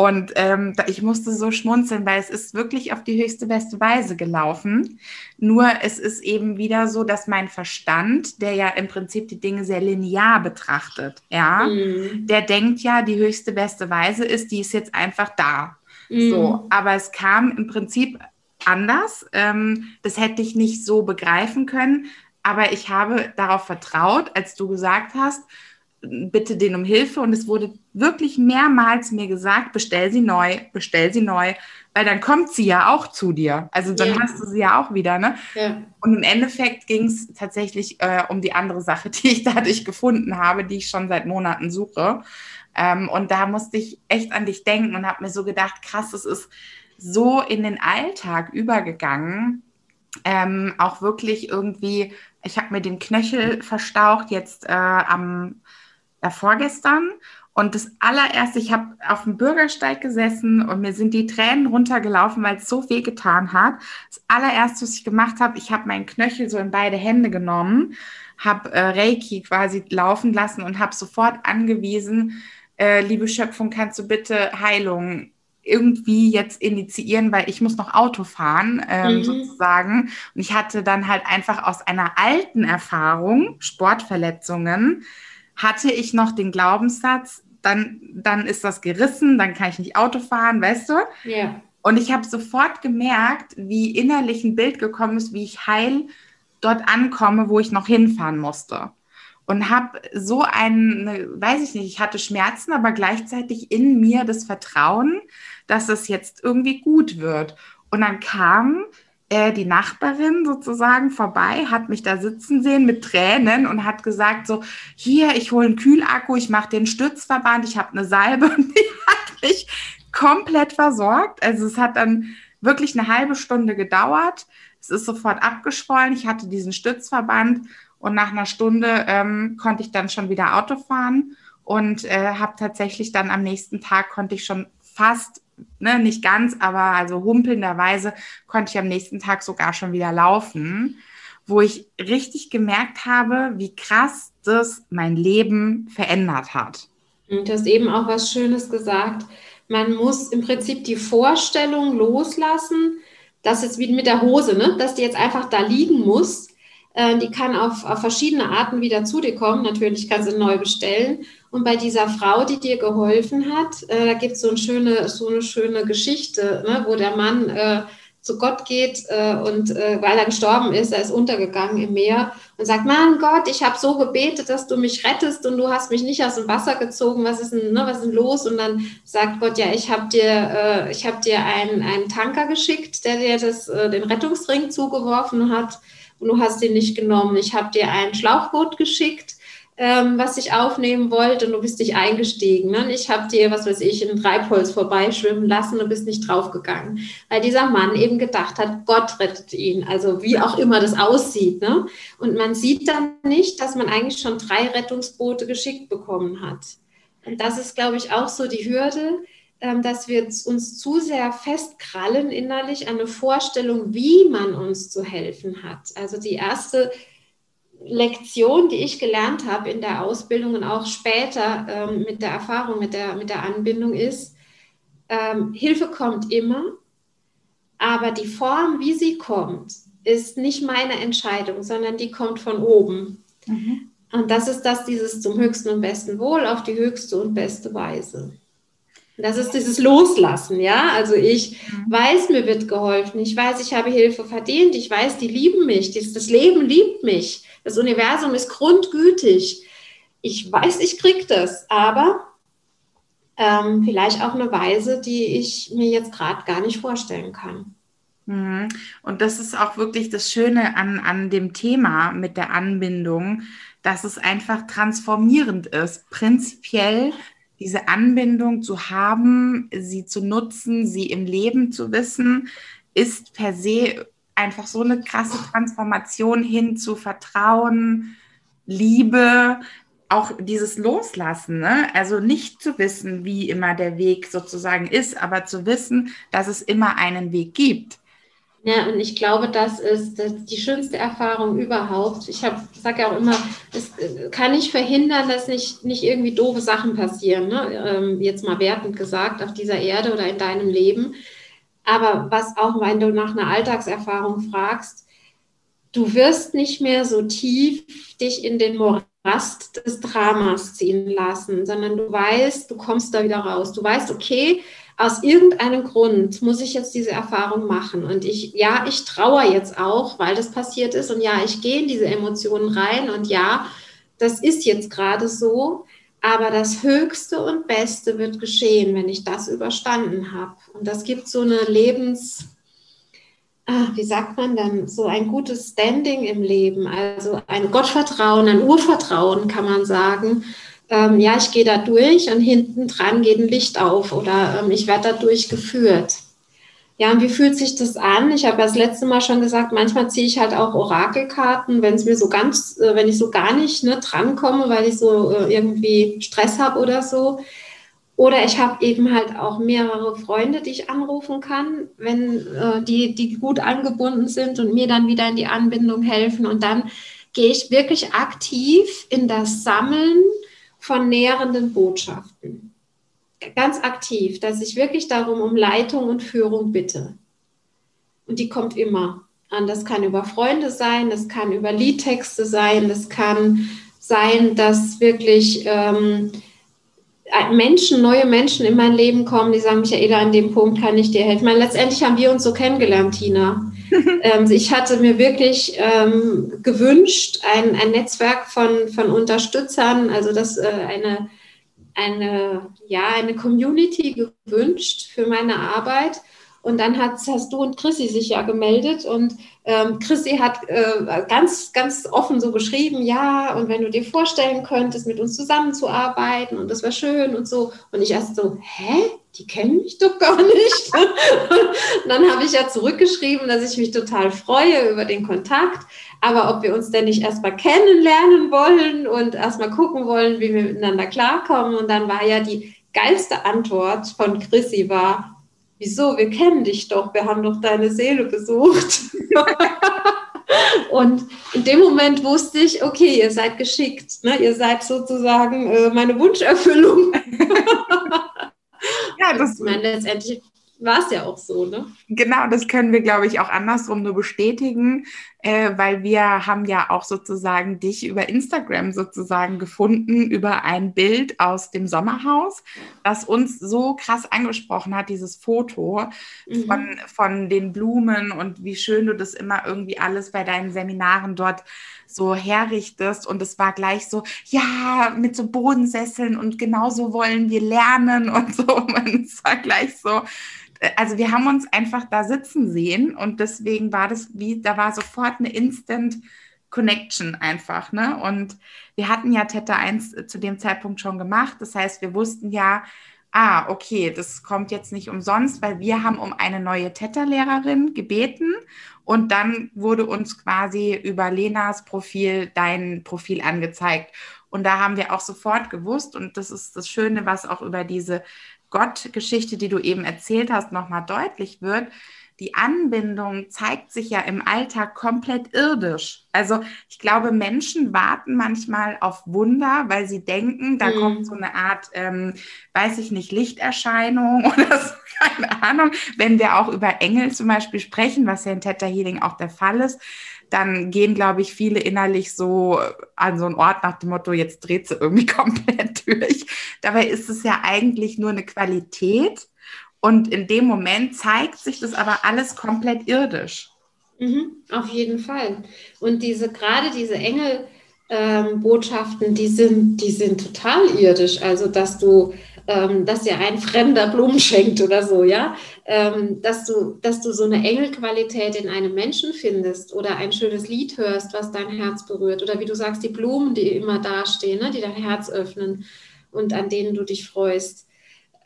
Speaker 1: Und ähm, ich musste so schmunzeln, weil es ist wirklich auf die höchste beste Weise gelaufen. Nur es ist eben wieder so, dass mein Verstand, der ja im Prinzip die Dinge sehr linear betrachtet, ja, mhm. der denkt ja, die höchste beste Weise ist, die ist jetzt einfach da. Mhm. So, aber es kam im Prinzip anders. Ähm, das hätte ich nicht so begreifen können. Aber ich habe darauf vertraut, als du gesagt hast, bitte den um Hilfe und es wurde wirklich mehrmals mir gesagt, bestell sie neu, bestell sie neu, weil dann kommt sie ja auch zu dir. Also dann ja. hast du sie ja auch wieder, ne? Ja. Und im Endeffekt ging es tatsächlich äh, um die andere Sache, die ich dadurch gefunden habe, die ich schon seit Monaten suche. Ähm, und da musste ich echt an dich denken und habe mir so gedacht, krass, es ist so in den Alltag übergegangen. Ähm, auch wirklich irgendwie, ich habe mir den Knöchel verstaucht jetzt äh, am ja, vorgestern. Und das allererste, ich habe auf dem Bürgersteig gesessen und mir sind die Tränen runtergelaufen, weil es so weh getan hat. Das allererste, was ich gemacht habe, ich habe meinen Knöchel so in beide Hände genommen, habe äh, Reiki quasi laufen lassen und habe sofort angewiesen, äh, liebe Schöpfung, kannst du bitte Heilung irgendwie jetzt initiieren, weil ich muss noch Auto fahren, ähm, mhm. sozusagen. Und ich hatte dann halt einfach aus einer alten Erfahrung, Sportverletzungen, hatte ich noch den Glaubenssatz, dann, dann ist das gerissen, dann kann ich nicht Auto fahren, weißt du?
Speaker 3: Ja.
Speaker 1: Und ich habe sofort gemerkt, wie innerlich ein Bild gekommen ist, wie ich heil dort ankomme, wo ich noch hinfahren musste. Und habe so ein, weiß ich nicht, ich hatte Schmerzen, aber gleichzeitig in mir das Vertrauen, dass es jetzt irgendwie gut wird. Und dann kam äh, die Nachbarin sozusagen vorbei, hat mich da sitzen sehen mit Tränen und hat gesagt so, hier, ich hole einen Kühlakku, ich mache den Stützverband, ich habe eine Salbe und die hat mich komplett versorgt. Also es hat dann wirklich eine halbe Stunde gedauert. Es ist sofort abgeschwollen. Ich hatte diesen Stützverband und nach einer Stunde ähm, konnte ich dann schon wieder Auto fahren und äh, habe tatsächlich dann am nächsten Tag konnte ich schon fast, ne, nicht ganz, aber also humpelnderweise konnte ich am nächsten Tag sogar schon wieder laufen, wo ich richtig gemerkt habe, wie krass das mein Leben verändert hat.
Speaker 3: Und du hast eben auch was Schönes gesagt man muss im Prinzip die Vorstellung loslassen, dass es wie mit der Hose, ne? dass die jetzt einfach da liegen muss. Äh, die kann auf, auf verschiedene Arten wieder zu dir kommen. Natürlich kannst du neu bestellen. Und bei dieser Frau, die dir geholfen hat, äh, da gibt es so, eine schöne, so eine schöne Geschichte, ne? wo der Mann äh, zu Gott geht äh, und äh, weil er gestorben ist, er ist untergegangen im Meer und sagt, Mann Gott, ich habe so gebetet, dass du mich rettest und du hast mich nicht aus dem Wasser gezogen, was ist denn, ne, was ist denn los? Und dann sagt Gott, ja, ich habe dir, äh, ich habe dir einen, einen Tanker geschickt, der dir das, äh, den Rettungsring zugeworfen hat und du hast ihn nicht genommen. Ich habe dir ein Schlauchboot geschickt ähm, was ich aufnehmen wollte und du bist nicht eingestiegen. Ne? Ich habe dir, was weiß ich, in Treibholz vorbeischwimmen lassen und bist nicht draufgegangen. Weil dieser Mann eben gedacht hat, Gott rettet ihn. Also wie auch immer das aussieht. Ne? Und man sieht dann nicht, dass man eigentlich schon drei Rettungsboote geschickt bekommen hat. Und das ist, glaube ich, auch so die Hürde, ähm, dass wir uns zu sehr festkrallen innerlich an eine Vorstellung, wie man uns zu helfen hat. Also die erste Lektion, die ich gelernt habe in der Ausbildung und auch später ähm, mit der Erfahrung, mit der, mit der Anbindung ist, ähm, Hilfe kommt immer, aber die Form, wie sie kommt, ist nicht meine Entscheidung, sondern die kommt von oben. Mhm. Und das ist das, dieses zum höchsten und besten Wohl auf die höchste und beste Weise. Das ist dieses Loslassen, ja. Also ich mhm. weiß, mir wird geholfen. Ich weiß, ich habe Hilfe verdient. Ich weiß, die lieben mich. Das Leben liebt mich. Das Universum ist grundgütig. Ich weiß, ich kriege das, aber ähm, vielleicht auch eine Weise, die ich mir jetzt gerade gar nicht vorstellen kann.
Speaker 1: Mhm. Und das ist auch wirklich das Schöne an, an dem Thema mit der Anbindung, dass es einfach transformierend ist. Prinzipiell diese Anbindung zu haben, sie zu nutzen, sie im Leben zu wissen, ist per se einfach so eine krasse Transformation hin zu Vertrauen, Liebe, auch dieses Loslassen, ne? also nicht zu wissen, wie immer der Weg sozusagen ist, aber zu wissen, dass es immer einen Weg gibt.
Speaker 3: Ja, und ich glaube, das ist die schönste Erfahrung überhaupt. Ich sage ja auch immer, es kann nicht verhindern, dass nicht, nicht irgendwie doofe Sachen passieren, ne? ähm, jetzt mal wertend gesagt, auf dieser Erde oder in deinem Leben. Aber was auch, wenn du nach einer Alltagserfahrung fragst, du wirst nicht mehr so tief dich in den Morast des Dramas ziehen lassen, sondern du weißt, du kommst da wieder raus. Du weißt, okay, aus irgendeinem Grund muss ich jetzt diese Erfahrung machen. Und ich, ja, ich trauere jetzt auch, weil das passiert ist. Und ja, ich gehe in diese Emotionen rein. Und ja, das ist jetzt gerade so. Aber das Höchste und Beste wird geschehen, wenn ich das überstanden habe. Und das gibt so eine Lebens, ah, wie sagt man dann, so ein gutes Standing im Leben, also ein Gottvertrauen, ein Urvertrauen kann man sagen. Ähm, ja, ich gehe da durch und hinten dran geht ein Licht auf oder ähm, ich werde da durchgeführt. Ja, und wie fühlt sich das an? Ich habe das letzte Mal schon gesagt, manchmal ziehe ich halt auch Orakelkarten, wenn es mir so ganz, äh, wenn ich so gar nicht ne, drankomme, weil ich so äh, irgendwie Stress habe oder so. Oder ich habe eben halt auch mehrere Freunde, die ich anrufen kann, wenn äh, die, die gut angebunden sind und mir dann wieder in die Anbindung helfen. Und dann gehe ich wirklich aktiv in das Sammeln von nährenden Botschaften ganz aktiv, dass ich wirklich darum um Leitung und Führung bitte. Und die kommt immer an. Das kann über Freunde sein, das kann über Liedtexte sein, das kann sein, dass wirklich ähm, äh, Menschen, neue Menschen in mein Leben kommen, die sagen, Michaela, an dem Punkt kann ich dir helfen. Ich meine, letztendlich haben wir uns so kennengelernt, Tina. ähm, ich hatte mir wirklich ähm, gewünscht, ein, ein Netzwerk von, von Unterstützern, also das äh, eine, eine, ja, eine Community gewünscht für meine Arbeit. Und dann hast, hast du und Chrissy sich ja gemeldet und ähm, Chrissy hat äh, ganz, ganz offen so geschrieben, ja, und wenn du dir vorstellen könntest, mit uns zusammenzuarbeiten und das wäre schön und so. Und ich erst so, hä? Die kennen mich doch gar nicht. und dann habe ich ja zurückgeschrieben, dass ich mich total freue über den Kontakt, aber ob wir uns denn nicht erstmal kennenlernen wollen und erstmal gucken wollen, wie wir miteinander klarkommen. Und dann war ja die geilste Antwort von Chrissy war, wieso, wir kennen dich doch, wir haben doch deine Seele besucht. Und in dem Moment wusste ich, okay, ihr seid geschickt, ne? ihr seid sozusagen äh, meine Wunscherfüllung. Ja, das ich meine, letztendlich war es ja auch so, ne?
Speaker 1: Genau, das können wir, glaube ich, auch andersrum nur bestätigen, äh, weil wir haben ja auch sozusagen dich über Instagram sozusagen gefunden, über ein Bild aus dem Sommerhaus, das uns so krass angesprochen hat, dieses Foto mhm. von, von den Blumen und wie schön du das immer irgendwie alles bei deinen Seminaren dort so herrichtest. Und es war gleich so, ja, mit so Bodensesseln und genauso wollen wir lernen und so. Und es war gleich so, also wir haben uns einfach da sitzen sehen und deswegen war das wie, da war sofort eine Instant Connection einfach, ne? Und wir hatten ja Theta 1 zu dem Zeitpunkt schon gemacht. Das heißt, wir wussten ja, ah, okay, das kommt jetzt nicht umsonst, weil wir haben um eine neue Theta-Lehrerin gebeten und dann wurde uns quasi über Lenas Profil dein Profil angezeigt. Und da haben wir auch sofort gewusst, und das ist das Schöne, was auch über diese Gott-Geschichte, die du eben erzählt hast, nochmal deutlich wird, die Anbindung zeigt sich ja im Alltag komplett irdisch. Also ich glaube, Menschen warten manchmal auf Wunder, weil sie denken, da mhm. kommt so eine Art, ähm, weiß ich nicht, Lichterscheinung oder so, keine Ahnung. Wenn wir auch über Engel zum Beispiel sprechen, was ja in Theta Healing auch der Fall ist, dann gehen, glaube ich, viele innerlich so an so einen Ort nach dem Motto, jetzt dreht sie irgendwie komplett durch. Dabei ist es ja eigentlich nur eine Qualität. Und in dem Moment zeigt sich das aber alles komplett irdisch.
Speaker 3: Mhm, auf jeden Fall. Und diese, gerade diese Engelbotschaften, ähm, die sind, die sind total irdisch. Also, dass du ähm, dass dir ein Fremder Blumen schenkt oder so, ja, ähm, dass du, dass du so eine Engelqualität in einem Menschen findest oder ein schönes Lied hörst, was dein Herz berührt oder wie du sagst, die Blumen, die immer dastehen, ne, die dein Herz öffnen und an denen du dich freust.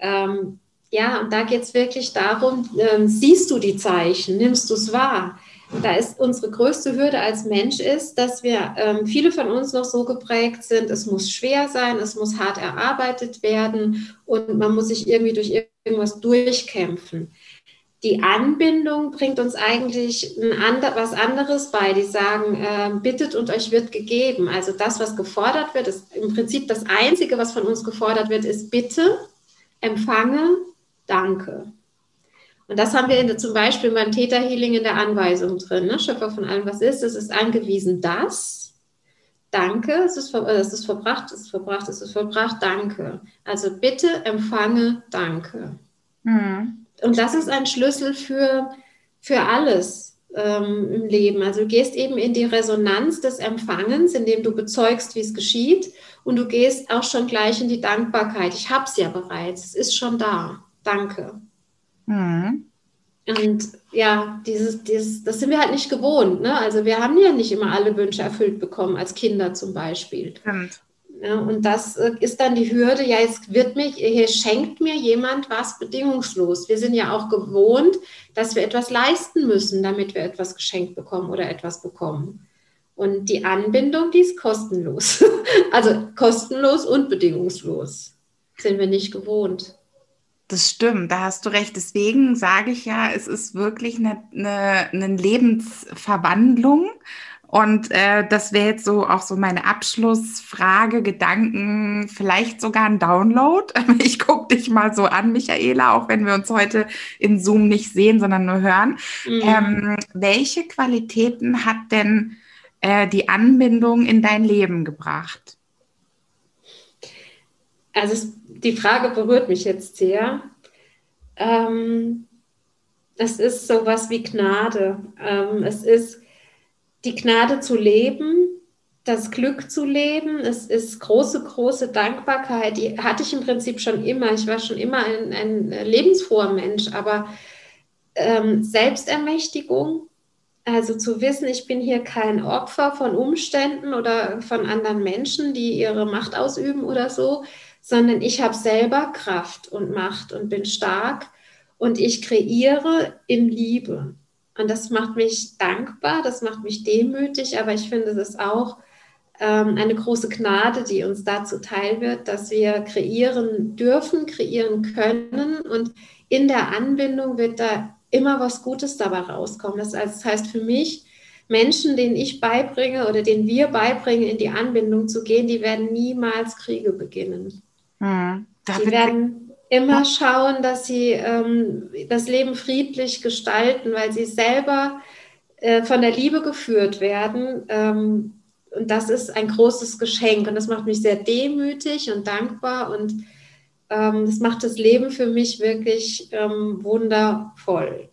Speaker 3: Ähm, ja, und da geht es wirklich darum, ähm, siehst du die Zeichen, nimmst du es wahr? da ist unsere größte Hürde als Mensch ist, dass wir ähm, viele von uns noch so geprägt sind, es muss schwer sein, es muss hart erarbeitet werden und man muss sich irgendwie durch irgendwas durchkämpfen. Die Anbindung bringt uns eigentlich ander, was anderes bei. Die sagen, äh, bittet und euch wird gegeben. Also das, was gefordert wird, ist im Prinzip das Einzige, was von uns gefordert wird, ist bitte, empfange, danke. Und das haben wir in, zum Beispiel beim Theta Healing in der Anweisung drin. Ne? Schöpfer von allem, was ist, es ist angewiesen, dass. Danke, es ist, es ist verbracht, es ist verbracht, es ist verbracht, danke. Also bitte empfange, danke. Mhm. Und das ist ein Schlüssel für, für alles ähm, im Leben. Also du gehst eben in die Resonanz des Empfangens, indem du bezeugst, wie es geschieht. Und du gehst auch schon gleich in die Dankbarkeit. Ich habe es ja bereits, es ist schon da. Danke. Mhm. Und ja, dieses, dieses, das sind wir halt nicht gewohnt. Ne? Also wir haben ja nicht immer alle Wünsche erfüllt bekommen, als Kinder zum Beispiel. Stimmt. Ja, und das äh, ist dann die Hürde, ja, jetzt wird mir, hier schenkt mir jemand was bedingungslos. Wir sind ja auch gewohnt, dass wir etwas leisten müssen, damit wir etwas geschenkt bekommen oder etwas bekommen. Und die Anbindung, die ist kostenlos. also kostenlos und bedingungslos. Sind wir nicht gewohnt.
Speaker 1: Das stimmt, da hast du recht. Deswegen sage ich ja, es ist wirklich eine, eine, eine Lebensverwandlung. Und äh, das wäre jetzt so auch so meine Abschlussfrage, Gedanken, vielleicht sogar ein Download. Ich gucke dich mal so an, Michaela, auch wenn wir uns heute in Zoom nicht sehen, sondern nur hören. Mhm. Ähm, welche Qualitäten hat denn äh, die Anbindung in dein Leben gebracht?
Speaker 3: also es, die Frage berührt mich jetzt sehr. Ähm, es ist sowas wie Gnade. Ähm, es ist die Gnade zu leben, das Glück zu leben. Es ist große, große Dankbarkeit. Die hatte ich im Prinzip schon immer. Ich war schon immer ein, ein lebensfroher Mensch, aber ähm, Selbstermächtigung, also zu wissen, ich bin hier kein Opfer von Umständen oder von anderen Menschen, die ihre Macht ausüben oder so, sondern ich habe selber Kraft und Macht und bin stark und ich kreiere in Liebe. Und das macht mich dankbar, das macht mich demütig, aber ich finde es auch ähm, eine große Gnade, die uns dazu teil wird, dass wir kreieren dürfen, kreieren können und in der Anbindung wird da immer was Gutes dabei rauskommen. Das heißt für mich, Menschen, denen ich beibringe oder denen wir beibringen, in die Anbindung zu gehen, die werden niemals Kriege beginnen. Hm. Die werden immer schauen, dass sie ähm, das Leben friedlich gestalten, weil sie selber äh, von der Liebe geführt werden. Ähm, und das ist ein großes Geschenk und das macht mich sehr demütig und dankbar und ähm, das macht das Leben für mich wirklich ähm, wundervoll.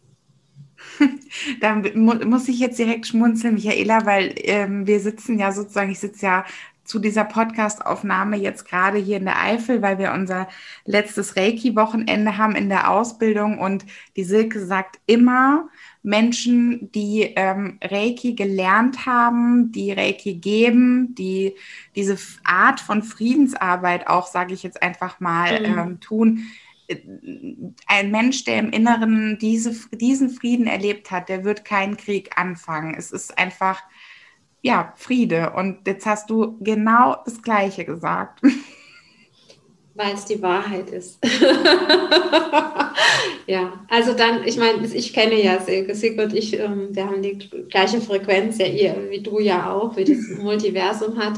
Speaker 1: Da muss ich jetzt direkt schmunzeln, Michaela, weil ähm, wir sitzen ja sozusagen, ich sitze ja zu dieser Podcast-Aufnahme jetzt gerade hier in der Eifel, weil wir unser letztes Reiki-Wochenende haben in der Ausbildung und die Silke sagt immer, Menschen, die ähm, Reiki gelernt haben, die Reiki geben, die diese Art von Friedensarbeit auch, sage ich jetzt einfach mal, mhm. ähm, tun. Äh, ein Mensch, der im Inneren diese, diesen Frieden erlebt hat, der wird keinen Krieg anfangen. Es ist einfach, ja, Friede. Und jetzt hast du genau das Gleiche gesagt.
Speaker 3: Weil es die Wahrheit ist. ja, also dann, ich meine, ich kenne ja Silke, und ich, ähm, wir haben die gleiche Frequenz, ja, ihr, wie du ja auch, wie das Multiversum hat.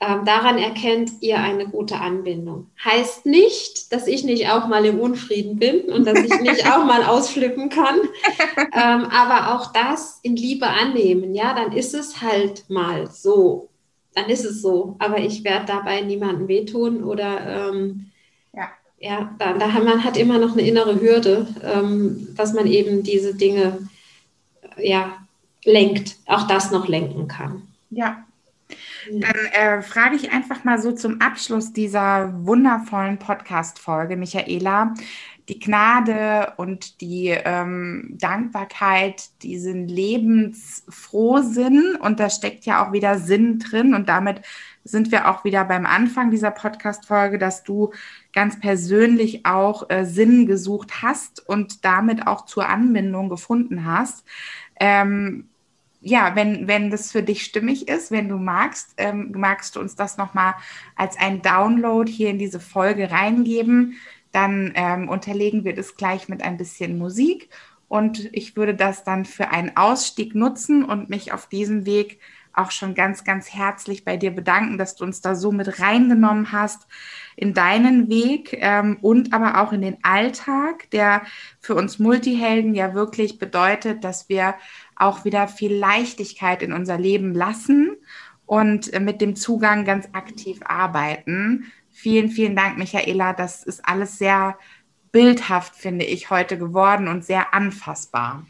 Speaker 3: Ähm, daran erkennt ihr eine gute Anbindung. Heißt nicht, dass ich nicht auch mal im Unfrieden bin und dass ich nicht auch mal ausflippen kann, ähm, aber auch das in Liebe annehmen. Ja, dann ist es halt mal so dann ist es so. Aber ich werde dabei niemandem wehtun oder ähm, ja, ja da, da hat man hat immer noch eine innere Hürde, ähm, dass man eben diese Dinge ja lenkt, auch das noch lenken kann.
Speaker 1: Ja. Dann äh, frage ich einfach mal so zum Abschluss dieser wundervollen Podcast-Folge, Michaela, die Gnade und die ähm, Dankbarkeit, diesen Lebensfrohsinn und da steckt ja auch wieder Sinn drin und damit sind wir auch wieder beim Anfang dieser Podcast-Folge, dass du ganz persönlich auch äh, Sinn gesucht hast und damit auch zur Anbindung gefunden hast. Ähm, ja, wenn, wenn das für dich stimmig ist, wenn du magst, ähm, magst du uns das nochmal als ein Download hier in diese Folge reingeben dann ähm, unterlegen wir das gleich mit ein bisschen Musik und ich würde das dann für einen Ausstieg nutzen und mich auf diesem Weg auch schon ganz, ganz herzlich bei dir bedanken, dass du uns da so mit reingenommen hast in deinen Weg ähm, und aber auch in den Alltag, der für uns Multihelden ja wirklich bedeutet, dass wir auch wieder viel Leichtigkeit in unser Leben lassen und äh, mit dem Zugang ganz aktiv arbeiten. Vielen, vielen Dank, Michaela. Das ist alles sehr bildhaft, finde ich, heute geworden und sehr anfassbar.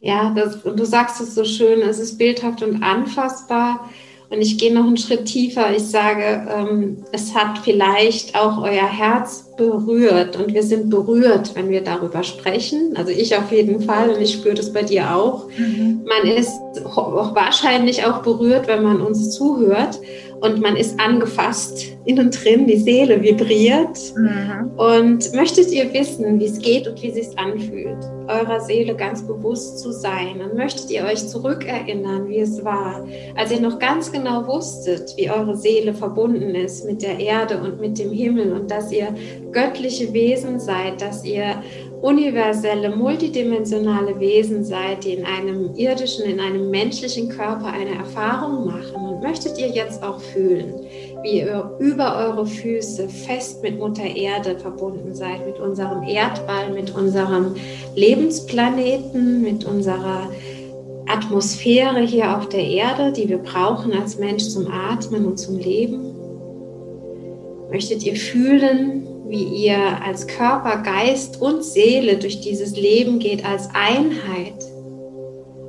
Speaker 3: Ja, das, du sagst es so schön, es ist bildhaft und anfassbar. Und ich gehe noch einen Schritt tiefer. Ich sage, ähm, es hat vielleicht auch euer Herz berührt und wir sind berührt, wenn wir darüber sprechen. Also ich auf jeden Fall und ich spüre das bei dir auch. Mhm. Man ist wahrscheinlich auch berührt, wenn man uns zuhört und man ist angefasst innen drin, die Seele vibriert. Mhm. Und möchtet ihr wissen, wie es geht und wie es sich anfühlt, eurer Seele ganz bewusst zu sein? Und möchtet ihr euch zurückerinnern, wie es war, als ihr noch ganz genau wusstet, wie eure Seele verbunden ist mit der Erde und mit dem Himmel und dass ihr göttliche Wesen seid, dass ihr universelle, multidimensionale Wesen seid, die in einem irdischen, in einem menschlichen Körper eine Erfahrung machen. Und möchtet ihr jetzt auch fühlen, wie ihr über eure Füße fest mit Mutter Erde verbunden seid, mit unserem Erdball, mit unserem Lebensplaneten, mit unserer Atmosphäre hier auf der Erde, die wir brauchen als Mensch zum Atmen und zum Leben Möchtet ihr fühlen, wie ihr als Körper, Geist und Seele durch dieses Leben geht als Einheit?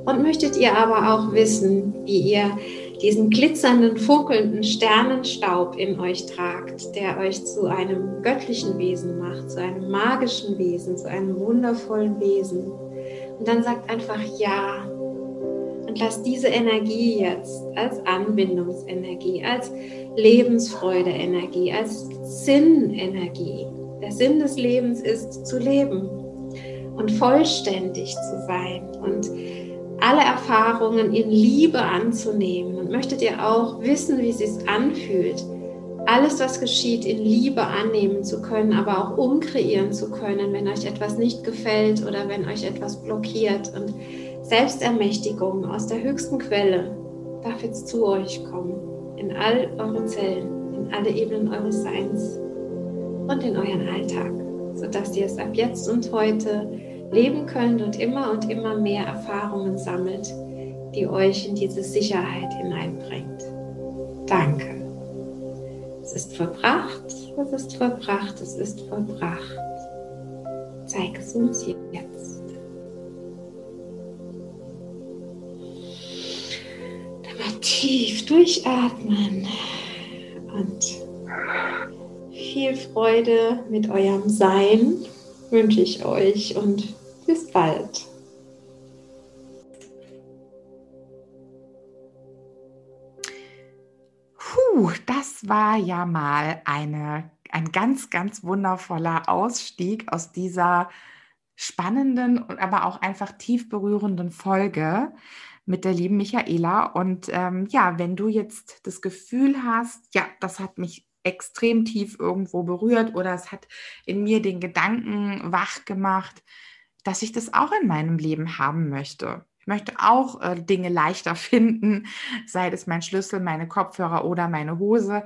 Speaker 3: Und möchtet ihr aber auch wissen, wie ihr diesen glitzernden, funkelnden Sternenstaub in euch tragt, der euch zu einem göttlichen Wesen macht, zu einem magischen Wesen, zu einem wundervollen Wesen. Und dann sagt einfach Ja und lasst diese Energie jetzt als Anbindungsenergie, als Lebensfreude-Energie, als Sinnenergie. Der Sinn des Lebens ist zu leben und vollständig zu sein und alle Erfahrungen in Liebe anzunehmen und möchtet ihr auch wissen, wie es sich anfühlt, alles, was geschieht, in Liebe annehmen zu können, aber auch umkreieren zu können, wenn euch etwas nicht gefällt oder wenn euch etwas blockiert. Und Selbstermächtigung aus der höchsten Quelle darf jetzt zu euch kommen, in all eure Zellen, in alle Ebenen eures Seins und in euren Alltag, sodass ihr es ab jetzt und heute leben könnt und immer und immer mehr Erfahrungen sammelt, die euch in diese Sicherheit hineinbringt. Danke. Es ist verbracht, es ist verbracht, es ist verbracht. Zeig es uns jetzt. Tief durchatmen und viel Freude mit eurem Sein wünsche ich euch und bis bald.
Speaker 1: Puh, das war ja mal eine, ein ganz, ganz wundervoller Ausstieg aus dieser spannenden und aber auch einfach tief berührenden Folge mit der lieben Michaela. Und ähm, ja, wenn du jetzt das Gefühl hast, ja, das hat mich extrem tief irgendwo berührt oder es hat in mir den Gedanken wach gemacht, dass ich das auch in meinem Leben haben möchte. Ich möchte auch äh, Dinge leichter finden, sei es mein Schlüssel, meine Kopfhörer oder meine Hose.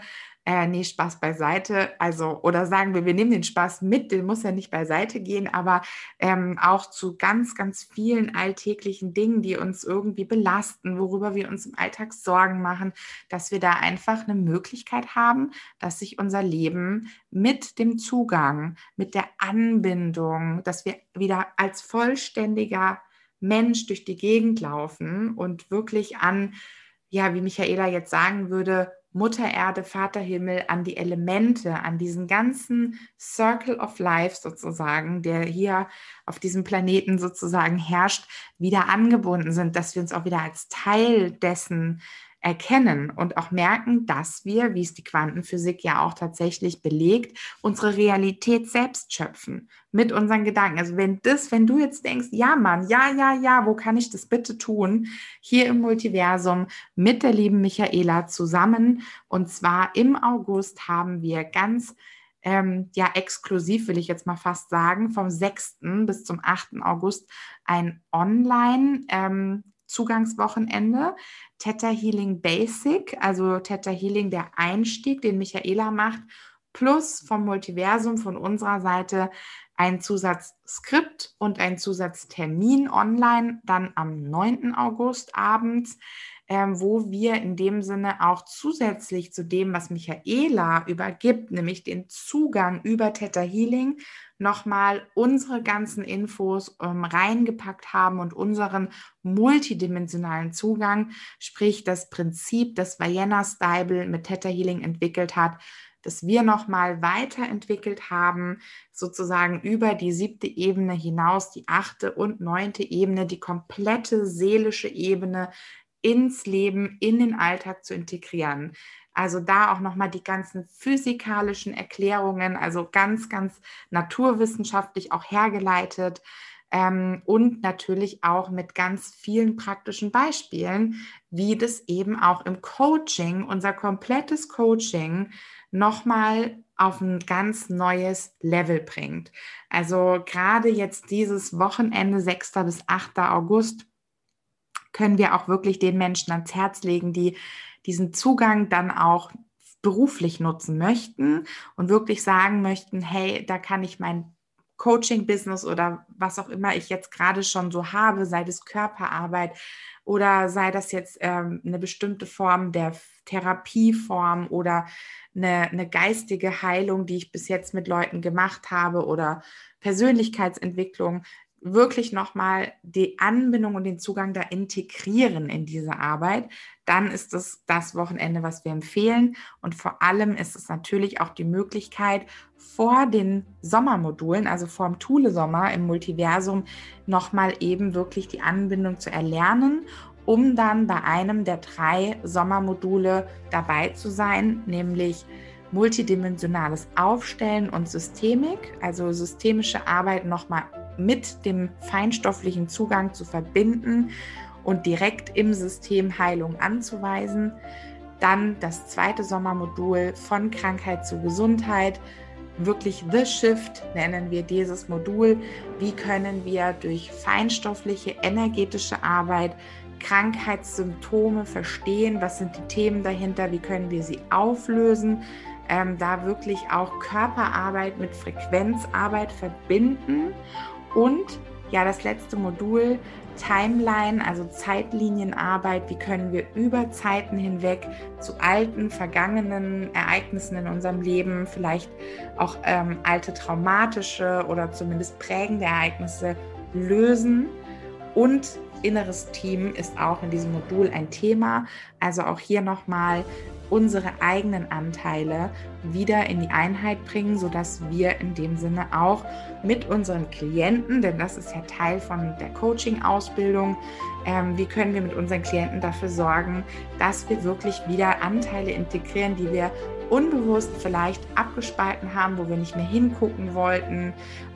Speaker 1: Äh, nee, Spaß beiseite. Also, oder sagen wir, wir nehmen den Spaß mit, den muss ja nicht beiseite gehen, aber ähm, auch zu ganz, ganz vielen alltäglichen Dingen, die uns irgendwie belasten, worüber wir uns im Alltag Sorgen machen, dass wir da einfach eine Möglichkeit haben, dass sich unser Leben mit dem Zugang, mit der Anbindung, dass wir wieder als vollständiger Mensch durch die Gegend laufen und wirklich an, ja, wie Michaela jetzt sagen würde, Mutter Erde, Vater Himmel, an die Elemente, an diesen ganzen Circle of Life sozusagen, der hier auf diesem Planeten sozusagen herrscht, wieder angebunden sind, dass wir uns auch wieder als Teil dessen erkennen und auch merken, dass wir, wie es die Quantenphysik ja auch tatsächlich belegt, unsere Realität selbst schöpfen mit unseren Gedanken. Also wenn das, wenn du jetzt denkst, ja Mann, ja, ja, ja, wo kann ich das bitte tun? Hier im Multiversum mit der lieben Michaela zusammen. Und zwar im August haben wir ganz ähm, ja, exklusiv will ich jetzt mal fast sagen, vom 6. bis zum 8. August ein Online- ähm, Zugangswochenende. Theta Healing Basic, also Theta Healing der Einstieg, den Michaela macht, plus vom Multiversum von unserer Seite ein Zusatzskript und ein Zusatztermin online, dann am 9. August abends, ähm, wo wir in dem Sinne auch zusätzlich zu dem, was Michaela übergibt, nämlich den Zugang über Theta Healing, nochmal unsere ganzen Infos ähm, reingepackt haben und unseren multidimensionalen Zugang, sprich das Prinzip, das Vienna Stable mit Theta Healing entwickelt hat, das wir nochmal weiterentwickelt haben, sozusagen über die siebte Ebene hinaus, die achte und neunte Ebene, die komplette seelische Ebene ins Leben, in den Alltag zu integrieren. Also da auch nochmal die ganzen physikalischen Erklärungen, also ganz, ganz naturwissenschaftlich auch hergeleitet ähm, und natürlich auch mit ganz vielen praktischen Beispielen, wie das eben auch im Coaching, unser komplettes Coaching nochmal auf ein ganz neues Level bringt. Also gerade jetzt dieses Wochenende, 6. bis 8. August, können wir auch wirklich den Menschen ans Herz legen, die diesen Zugang dann auch beruflich nutzen möchten und wirklich sagen möchten, hey, da kann ich mein Coaching-Business oder was auch immer ich jetzt gerade schon so habe, sei das Körperarbeit oder sei das jetzt ähm, eine bestimmte Form der Therapieform oder eine, eine geistige Heilung, die ich bis jetzt mit Leuten gemacht habe oder Persönlichkeitsentwicklung, wirklich nochmal die Anbindung und den Zugang da integrieren in diese Arbeit, dann ist es das Wochenende, was wir empfehlen. Und vor allem ist es natürlich auch die Möglichkeit, vor den Sommermodulen, also vor dem Thule-Sommer im Multiversum, nochmal eben wirklich die Anbindung zu erlernen um dann bei einem der drei Sommermodule dabei zu sein, nämlich multidimensionales Aufstellen und Systemik, also systemische Arbeit nochmal mit dem feinstofflichen Zugang zu verbinden und direkt im System Heilung anzuweisen. Dann das zweite Sommermodul von Krankheit zu Gesundheit. Wirklich The Shift nennen wir dieses Modul. Wie können wir durch feinstoffliche energetische Arbeit Krankheitssymptome verstehen? Was sind die Themen dahinter? Wie können wir sie auflösen? Ähm, da wirklich auch Körperarbeit mit Frequenzarbeit verbinden und ja, das letzte Modul, Timeline, also Zeitlinienarbeit. Wie können wir über Zeiten hinweg zu alten, vergangenen Ereignissen in unserem Leben, vielleicht auch ähm, alte traumatische oder zumindest prägende Ereignisse lösen und inneres Team ist auch in diesem Modul ein Thema. Also auch hier nochmal unsere eigenen Anteile wieder in die Einheit bringen, sodass wir in dem Sinne auch mit unseren Klienten, denn das ist ja Teil von der Coaching-Ausbildung, ähm, wie können wir mit unseren Klienten dafür sorgen, dass wir wirklich wieder Anteile integrieren, die wir unbewusst vielleicht abgespalten haben, wo wir nicht mehr hingucken wollten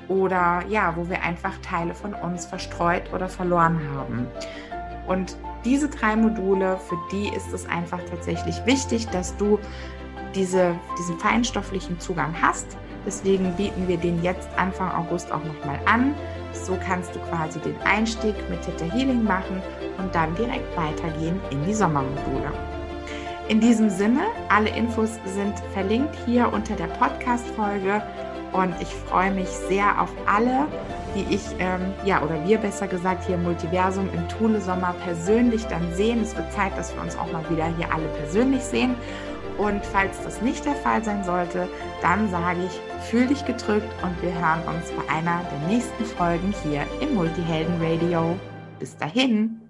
Speaker 1: oder ja, wo wir einfach Teile von uns verstreut oder verloren haben. Und diese drei Module, für die ist es einfach tatsächlich wichtig, dass du diese, diesen feinstofflichen Zugang hast. Deswegen bieten wir den jetzt Anfang August auch nochmal an. So kannst du quasi den Einstieg mit Theta Healing machen und dann direkt weitergehen in die Sommermodule. In diesem Sinne, alle Infos sind verlinkt hier unter der Podcast-Folge und ich freue mich sehr auf alle, die ich, ähm, ja, oder wir besser gesagt, hier im Multiversum im Thule Sommer persönlich dann sehen. Es wird Zeit, dass wir uns auch mal wieder hier alle persönlich sehen. Und falls das nicht der Fall sein sollte, dann sage ich, fühl dich gedrückt und wir hören uns bei einer der nächsten Folgen hier im Multihelden Radio. Bis dahin.